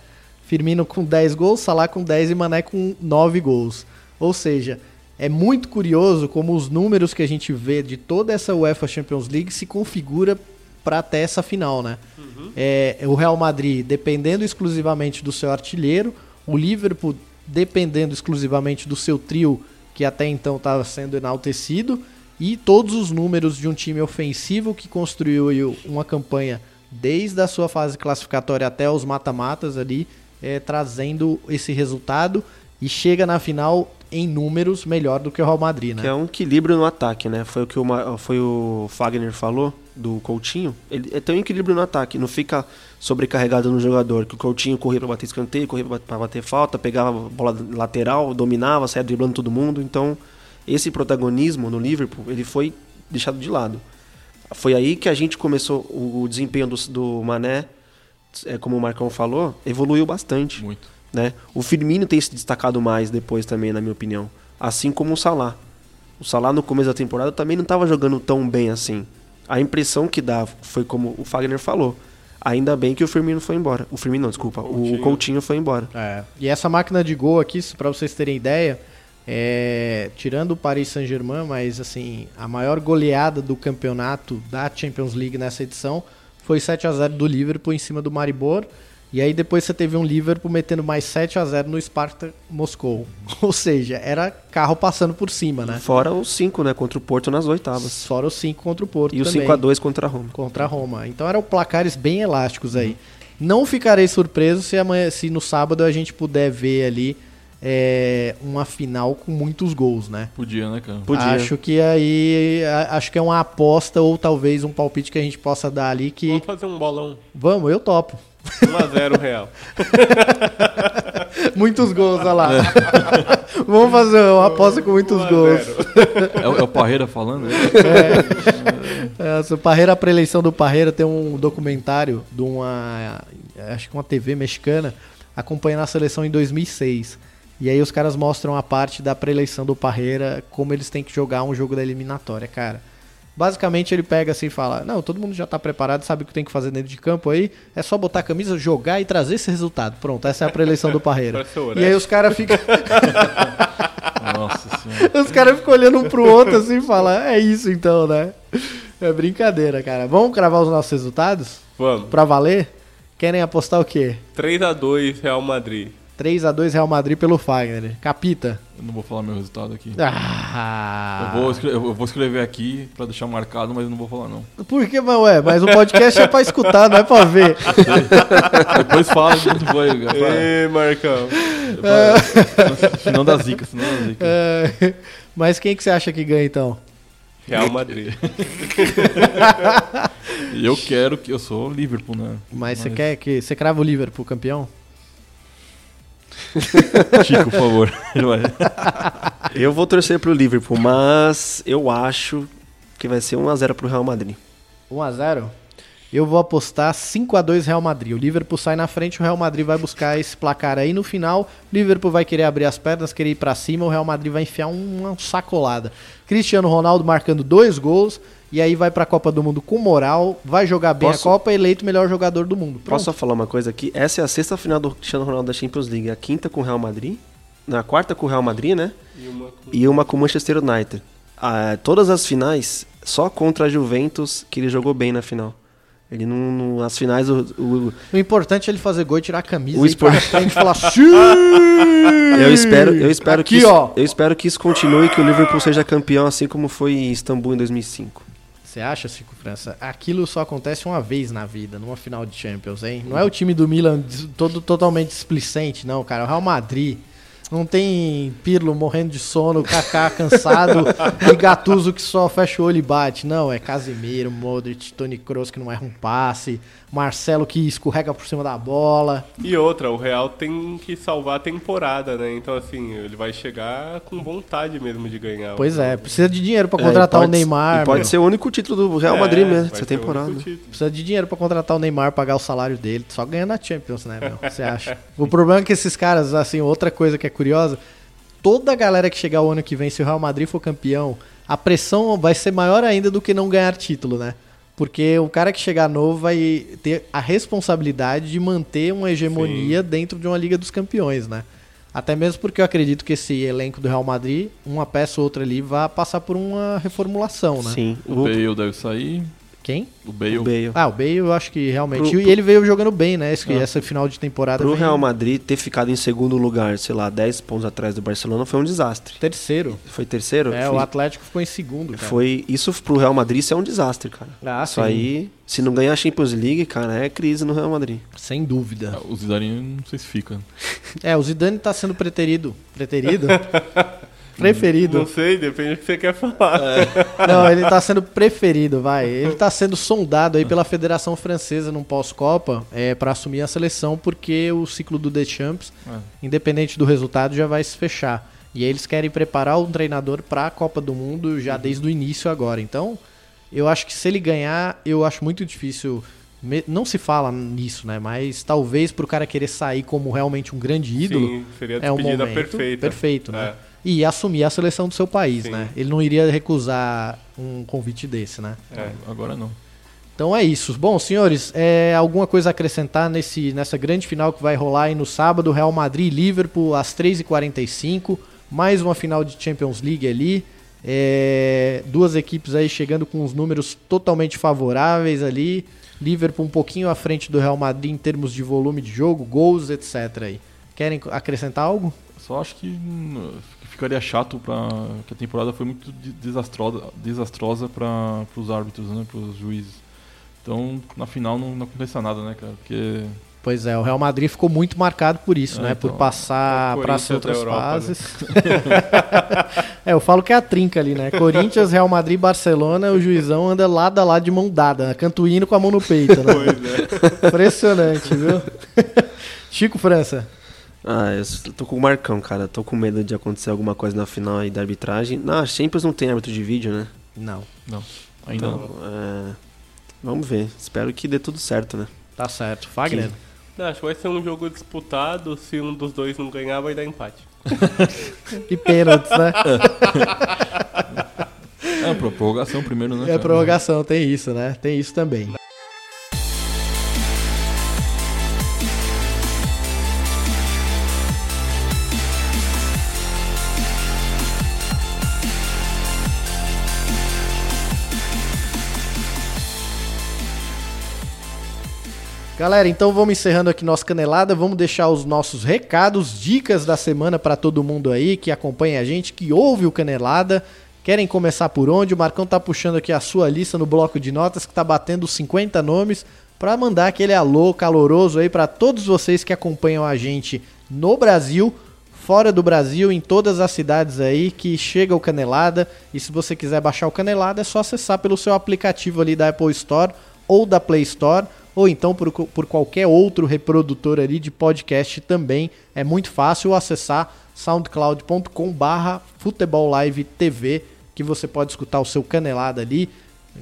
Firmino com 10 gols, Salah com 10 e Mané com 9 gols. Ou seja, é muito curioso como os números que a gente vê de toda essa UEFA Champions League se configura para até essa final, né? É, o Real Madrid dependendo exclusivamente do seu artilheiro, o Liverpool dependendo exclusivamente do seu trio que até então estava sendo enaltecido e todos os números de um time ofensivo que construiu uma campanha desde a sua fase classificatória até os mata-matas ali é, trazendo esse resultado e chega na final em números melhor do que o Real Madrid, né? Que é um equilíbrio no ataque, né? Foi o que o, foi o Fagner falou do Coutinho. Ele é tem um equilíbrio no ataque, não fica sobrecarregado no jogador. Que o Coutinho corria pra bater escanteio, corria pra pra bater falta, pegava a bola lateral, dominava, saia driblando todo mundo. Então, esse protagonismo no Liverpool, ele foi deixado de lado. Foi aí que a gente começou o, o desempenho do, do Mané, é, como o Marcão falou, evoluiu bastante Muito. Né? O Firmino tem se destacado mais depois também, na minha opinião. Assim como o Salah. O Salah no começo da temporada também não estava jogando tão bem assim. A impressão que dá foi como o Fagner falou. Ainda bem que o Firmino foi embora. O Firmino não, desculpa. O Coutinho foi embora. É. E essa máquina de gol aqui, para vocês terem ideia, é, tirando o Paris Saint-Germain, mas assim, a maior goleada do campeonato da Champions League nessa edição foi 7 a 0 do Liverpool em cima do Maribor. E aí depois você teve um Liverpool metendo mais 7 a 0 no Sparta Moscou. Ou seja, era carro passando por cima, né? Fora os 5, né? Contra o Porto nas oitavas. Fora os 5 contra o Porto E o também. 5 a 2 contra a Roma. contra a Roma. Então eram placares bem elásticos aí. Não ficarei surpreso se, amanhã, se no sábado a gente puder ver ali é, uma final com muitos gols, né? Podia, né, cara? Podia. Acho que aí acho que é uma aposta ou talvez um palpite que a gente possa dar ali que Vamos fazer um bolão. vamos, eu topo. 1x0 Real. Muitos gols, olha lá. vamos fazer uma aposta com muitos 1 a gols. 0. É, o- é o Parreira falando? né? É, se o Parreira, a preeleição do Parreira, tem um documentário de uma, acho que uma TV mexicana, acompanhando a seleção em 2006. E aí os caras mostram a parte da preeleição do Parreira, como eles têm que jogar um jogo da eliminatória, cara. Basicamente ele pega assim e fala: Não, todo mundo já tá preparado, sabe o que tem que fazer dentro de campo aí. É só botar a camisa, jogar e trazer esse resultado. Pronto, essa é a preeleição do Parreira. E aí os caras ficam. Nossa senhora. Os caras ficam olhando um pro outro assim e falam, é isso então, né? É brincadeira, cara. Vamos cravar os nossos resultados? Vamos. Pra valer? Querem apostar o quê? 3x2 Real Madrid. 3x2 Real Madrid pelo Fagner. Capita. Eu não vou falar meu resultado aqui. Ah. Eu, vou escre- eu vou escrever aqui pra deixar marcado, mas eu não vou falar não. Por que, mas ué? Mas o podcast é pra escutar, não é pra ver. Depois fala quanto foi, cara. Ê, Marcão. Senão dá zica, senão dá zica. É, Mas quem que você acha que ganha então? Real Madrid. Eu quero que eu sou Liverpool, né? Mas você quer que. Você crava o Liverpool campeão? Chico, por favor. Eu vou torcer pro Liverpool, mas eu acho que vai ser 1x0 pro Real Madrid. 1x0? Eu vou apostar 5x2 Real Madrid. O Liverpool sai na frente, o Real Madrid vai buscar esse placar aí. No final, o Liverpool vai querer abrir as pernas, querer ir pra cima, o Real Madrid vai enfiar um, uma sacolada. Cristiano Ronaldo marcando dois gols, e aí vai pra Copa do Mundo com moral, vai jogar bem Posso- a Copa, eleito melhor jogador do mundo. Pronto. Posso só falar uma coisa aqui? Essa é a sexta final do Cristiano Ronaldo da Champions League. A quinta com o Real Madrid. Na quarta com o Real Madrid, né? E uma com- E uma com o Manchester United. Ah, todas as finais, só contra a Juventus que ele jogou bem na final. Ele não. não- as finais, o, o- O importante é ele fazer gol e tirar a camisa O e ir pra frente e falar eu espero, eu espero Aqui, que isso, ó. eu espero que isso continue e que o Liverpool seja campeão assim como foi em Istambul em 2005. Você acha, Cico França? Aquilo só acontece uma vez na vida, numa final de Champions, hein? Não é o time do Milan todo totalmente displicente, não, cara. O Real Madrid. Não tem Pirlo morrendo de sono, Kaká cansado e Gattuso que só fecha o olho e bate. Não, é Casemiro, Modric, Toni Kroos que não erra um passe, Marcelo que escorrega por cima da bola. E outra, o Real tem que salvar a temporada, né? Então, assim, ele vai chegar com vontade mesmo de ganhar. Pois é, precisa de dinheiro pra É, contratar o pode- Neymar. E pode meu. ser o único título do Real É, Madrid mesmo, essa o temporada. Precisa de dinheiro pra contratar o Neymar, pagar o salário dele. Só ganha na Champions, né, meu? Você acha? o problema é que esses caras, assim, outra coisa que é curiosa, toda a galera que chegar o ano que vem, se o Real Madrid for campeão, a pressão vai ser maior ainda do que não ganhar título, né? Porque o cara que chegar novo vai ter a responsabilidade de manter uma hegemonia dentro de uma Liga dos Campeões, né? Até mesmo porque eu acredito que esse elenco do Real Madrid, uma peça ou outra ali, vai passar por uma reformulação, né? Sim. O O, Bale deve sair. Quem? O Bale. O Bale. Ah, o Bale eu acho que realmente. Pro- e ele veio jogando bem, né? Esse, É. Essa final de temporada. Pro vem Real Madrid ter ficado em segundo lugar, sei lá, 10 pontos atrás do Barcelona foi um desastre. Terceiro. Foi terceiro? É, foi, o Atlético ficou em segundo, cara. foi isso pro Real Madrid isso é um desastre, cara. Ah, Isso sim. aí, se não ganhar a Champions League, cara, é crise no Real Madrid. Sem dúvida. O Zidane não sei se fica. É, o Zidane tá sendo preterido. Preterido? Preferido. Não sei, depende do que você quer falar. Não, ele tá sendo preferido, vai. Ele tá sendo sondado aí pela Federação Francesa num pós-Copa é, para assumir a seleção, porque o ciclo do Deschamps, É. independente do resultado, já vai se fechar. E aí eles querem preparar um treinador para a Copa do Mundo já desde o início agora. Então, eu acho que se ele ganhar, eu acho muito difícil. Não se fala nisso, né? Mas talvez pro cara querer sair como realmente um grande ídolo, Sim, seria a é um despedida momento perfeita. perfeito, né? É. E assumir a seleção do seu país, Sim. né? Ele não iria recusar um convite desse, né? É. Agora não. Então é isso. Bom, senhores, é, alguma coisa a acrescentar nesse, nessa grande final que vai rolar aí no sábado? Real Madrid e Liverpool às 3h45. Mais uma final de Champions League ali. É, duas equipes aí chegando com os números totalmente favoráveis ali. Liverpool um pouquinho à frente do Real Madrid em termos de volume de jogo, gols, etc. Aí. Querem acrescentar algo? Só acho que ficaria chato para que a temporada foi muito de- desastrosa, desastrosa para os árbitros, né, para os juízes. Então, na final não, não aconteça nada, né, cara? Porque Pois é, o Real Madrid ficou muito marcado por isso, É, né? então, por passar é para as outras Europa, fases. é, eu falo que é a trinca ali, né? Corinthians, Real Madrid, Barcelona, o juizão anda lado a lado de mão dada, hino com a mão no peito, né? Pois é. Impressionante, viu? Chico França. Ah, eu tô com o Marcão, cara. Tô com medo de acontecer alguma coisa na final aí da arbitragem. Na Champions não tem árbitro de vídeo, né? Não, não, ainda Então, não. é, vamos ver. Espero que dê tudo certo, né? tá certo. Fagner. Não, acho que vai ser um jogo disputado. Se um dos dois não ganhar, vai dar empate. E pênaltis, né? É, prorrogação primeiro, né? É prorrogação, tem isso, né? Tem isso também. Galera, então vamos encerrando aqui nossa canelada. Vamos deixar os nossos recados, dicas da semana para todo mundo aí que acompanha a gente, que ouve o Canelada. Querem começar por onde? O Marcão tá puxando aqui a sua lista no bloco de notas que tá batendo 50 nomes para mandar aquele alô caloroso aí para todos vocês que acompanham a gente no Brasil, fora do Brasil, em todas as cidades aí que chega o Canelada. E se você quiser baixar o Canelada, é só acessar pelo seu aplicativo ali da Apple Store ou da Play Store, ou então por, por qualquer outro reprodutor ali de podcast também. É muito fácil acessar soundcloud.com barra Futebol Live TV, que você pode escutar o seu Canelada ali,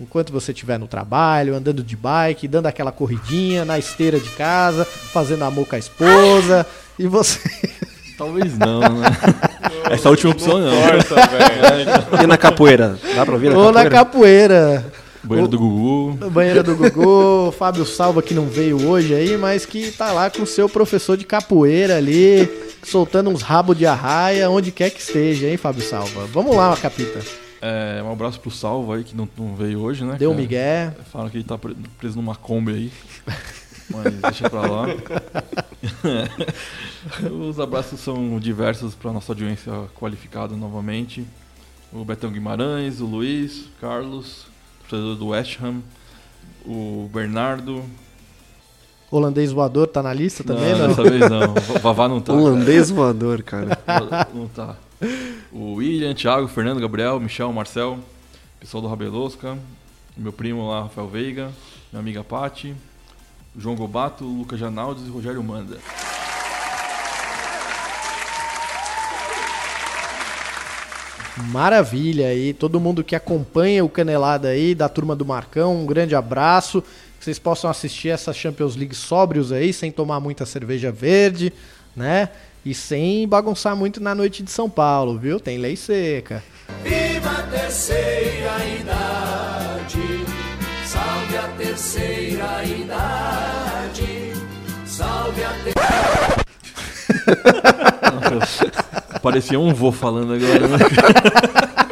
enquanto você estiver no trabalho, andando de bike, dando aquela corridinha, na esteira de casa, fazendo amor com a esposa, e você... Talvez não, né? Essa última opção não. Força, velho. E na capoeira? Dá pra ouvir na Ou na capoeira? Banheiro do Gugu. Banheira do Gugu, Fábio Salva que não veio hoje aí, mas que tá lá com o seu professor de capoeira ali, soltando uns rabos de arraia, onde quer que esteja, hein, Fábio Salva? Vamos lá, Capita. É, um abraço pro Salvo aí, que não, não veio hoje, né? Deu um cara? migué. Falaram que ele tá pre- preso numa Kombi aí. Mas deixa pra lá. Os abraços são diversos pra nossa audiência qualificada novamente. O Betão Guimarães, o Luiz, Carlos, torcedor do West Ham, o Bernardo. Holandês voador tá na lista também, não, não? dessa vez não. O Vavá não tá. Holandês voador, cara. Não tá. O William, Thiago, Fernando, Gabriel, Michel, Marcel, pessoal do Rabelosca, meu primo lá, Rafael Veiga, minha amiga Pati, João Gobato, Lucas Janaldes e Rogério Manda. Maravilha aí, todo mundo que acompanha o Canelada aí, da turma do Marcão, um grande abraço. Que vocês possam assistir essa Champions League sóbrios aí, sem tomar muita cerveja verde, né? E sem bagunçar muito na noite de São Paulo, viu? Tem lei seca. Viva a terceira idade, salve a terceira Parecia um vô falando agora, né?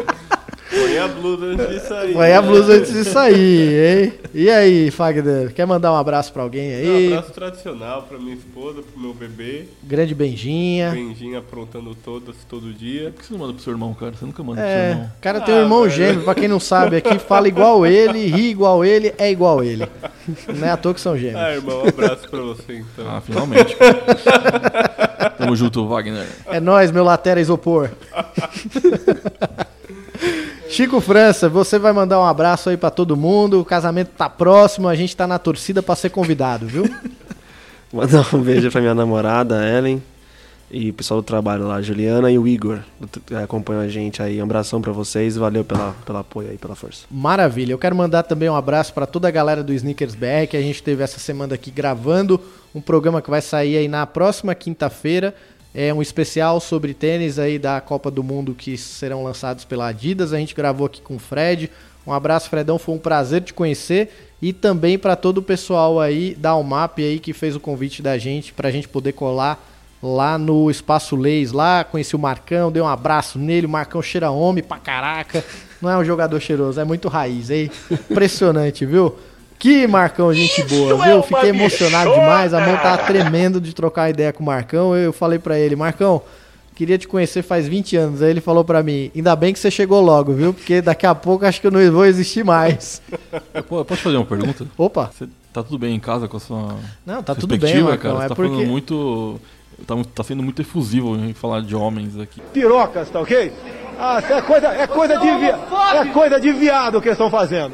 A blusa antes de sair. Põe a blusa antes de sair, hein? E aí, Fagner, quer mandar um abraço pra alguém Um aí? abraço tradicional pra minha esposa, pro meu bebê. Grande Benjinha. Benjinha aprontando todas, todo dia. Por que você não manda pro seu irmão, cara? Você nunca manda pro seu É, irmão. o cara tem um irmão gêmeo, pra quem não sabe aqui, fala igual ele, ri igual ele, é igual ele. Não é à toa que são gêmeos. Ah, irmão, um abraço pra você então. Ah, finalmente. Tamo junto, Wagner. É nóis, meu latera isopor. Chico França, você vai mandar um abraço aí pra todo mundo. O casamento tá próximo, a gente tá na torcida pra ser convidado, viu? Mandar um beijo pra minha namorada, Ellen. E o pessoal do trabalho lá, Juliana e o Igor, que acompanham a gente aí. Um abração pra vocês, valeu pela, pelo apoio aí, pela força. Maravilha. Eu quero mandar também um abraço para toda a galera do Sneakers BR que a gente teve essa semana aqui gravando um programa que vai sair aí na próxima quinta-feira. É um especial sobre tênis aí da Copa do Mundo que serão lançados pela Adidas. A gente gravou aqui com o Fred. Um abraço, Fredão. Foi um prazer te conhecer. E também para todo o pessoal aí da Almap aí que fez o convite da gente para a gente poder colar lá no Espaço Leis, lá, conheci o Marcão, dei um abraço nele, o Marcão cheira homem pra caraca. Não é um jogador cheiroso, é muito raiz, hein? Impressionante, viu? Que Marcão, gente boa, viu? Fiquei emocionado demais, a mão tava tremendo de trocar ideia com o Marcão. Eu falei pra ele, Marcão, queria te conhecer faz 20 anos. Aí ele falou pra mim, ainda bem que você chegou logo, viu? Porque daqui a pouco acho que eu não vou existir mais. Eu po- Posso fazer uma pergunta? Opa! Você tá tudo bem em casa com a sua. Não, tá tudo bem, perspectiva, Marcão, cara? Você é tá porque- falando muito. Tá, tá sendo muito efusivo em falar de homens aqui. Pirocas, tá ok? Ah, isso é coisa, é coisa de vi... é coisa de viado que eles estão fazendo.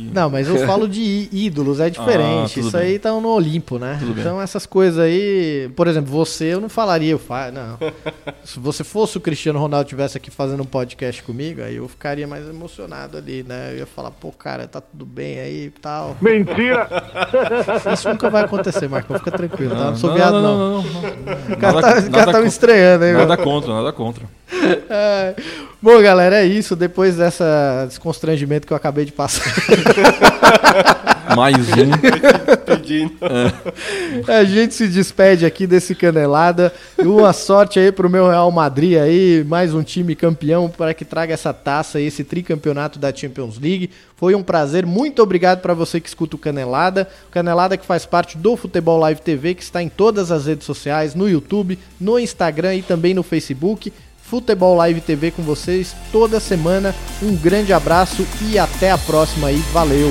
Não, mas eu falo de ídolos, é Ah, diferente. tudo Isso bem. aí tá no Olimpo, né? Tudo bem. então essas coisas aí, por exemplo, você eu não falaria, eu fa... não. Se você fosse o Cristiano Ronaldo tivesse aqui fazendo um podcast comigo, aí eu ficaria mais emocionado ali, né? Eu ia falar, pô, cara, tá tudo bem aí e tal. Mentira! Isso nunca vai acontecer, Marcão, fica tranquilo, tá? Não Não, sou não, viado, não, não. não, não, não. O cara Nada- tá, o cara nada tá me estranhando, hein, Nada meu? contra, nada contra. É. Bom, galera, é isso. Depois dessa desse constrangimento que eu acabei de passar. Mais um. Pedindo. A gente se despede aqui desse canelada. Uma sorte aí pro meu Real Madrid aí, mais um time campeão para que traga essa taça aí, esse tricampeonato da Champions League. Foi um prazer. Muito obrigado para você que escuta o Canelada. O Canelada que faz parte do Futebol Live TV, que está em todas as redes sociais, no YouTube, no Instagram e também no Facebook. Futebol Live TV com vocês toda semana. Um grande abraço e até a próxima aí. Valeu!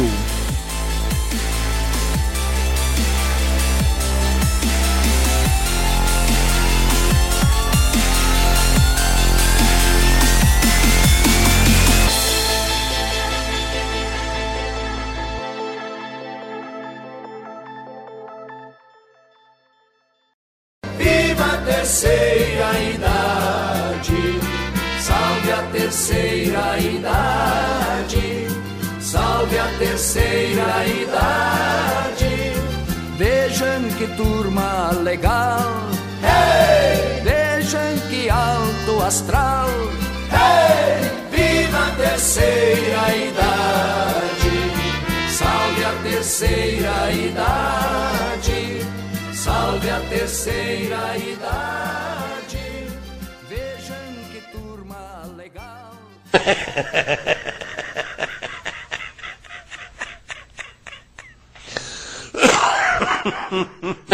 terceira idade, salve a terceira idade. Vejam que turma legal.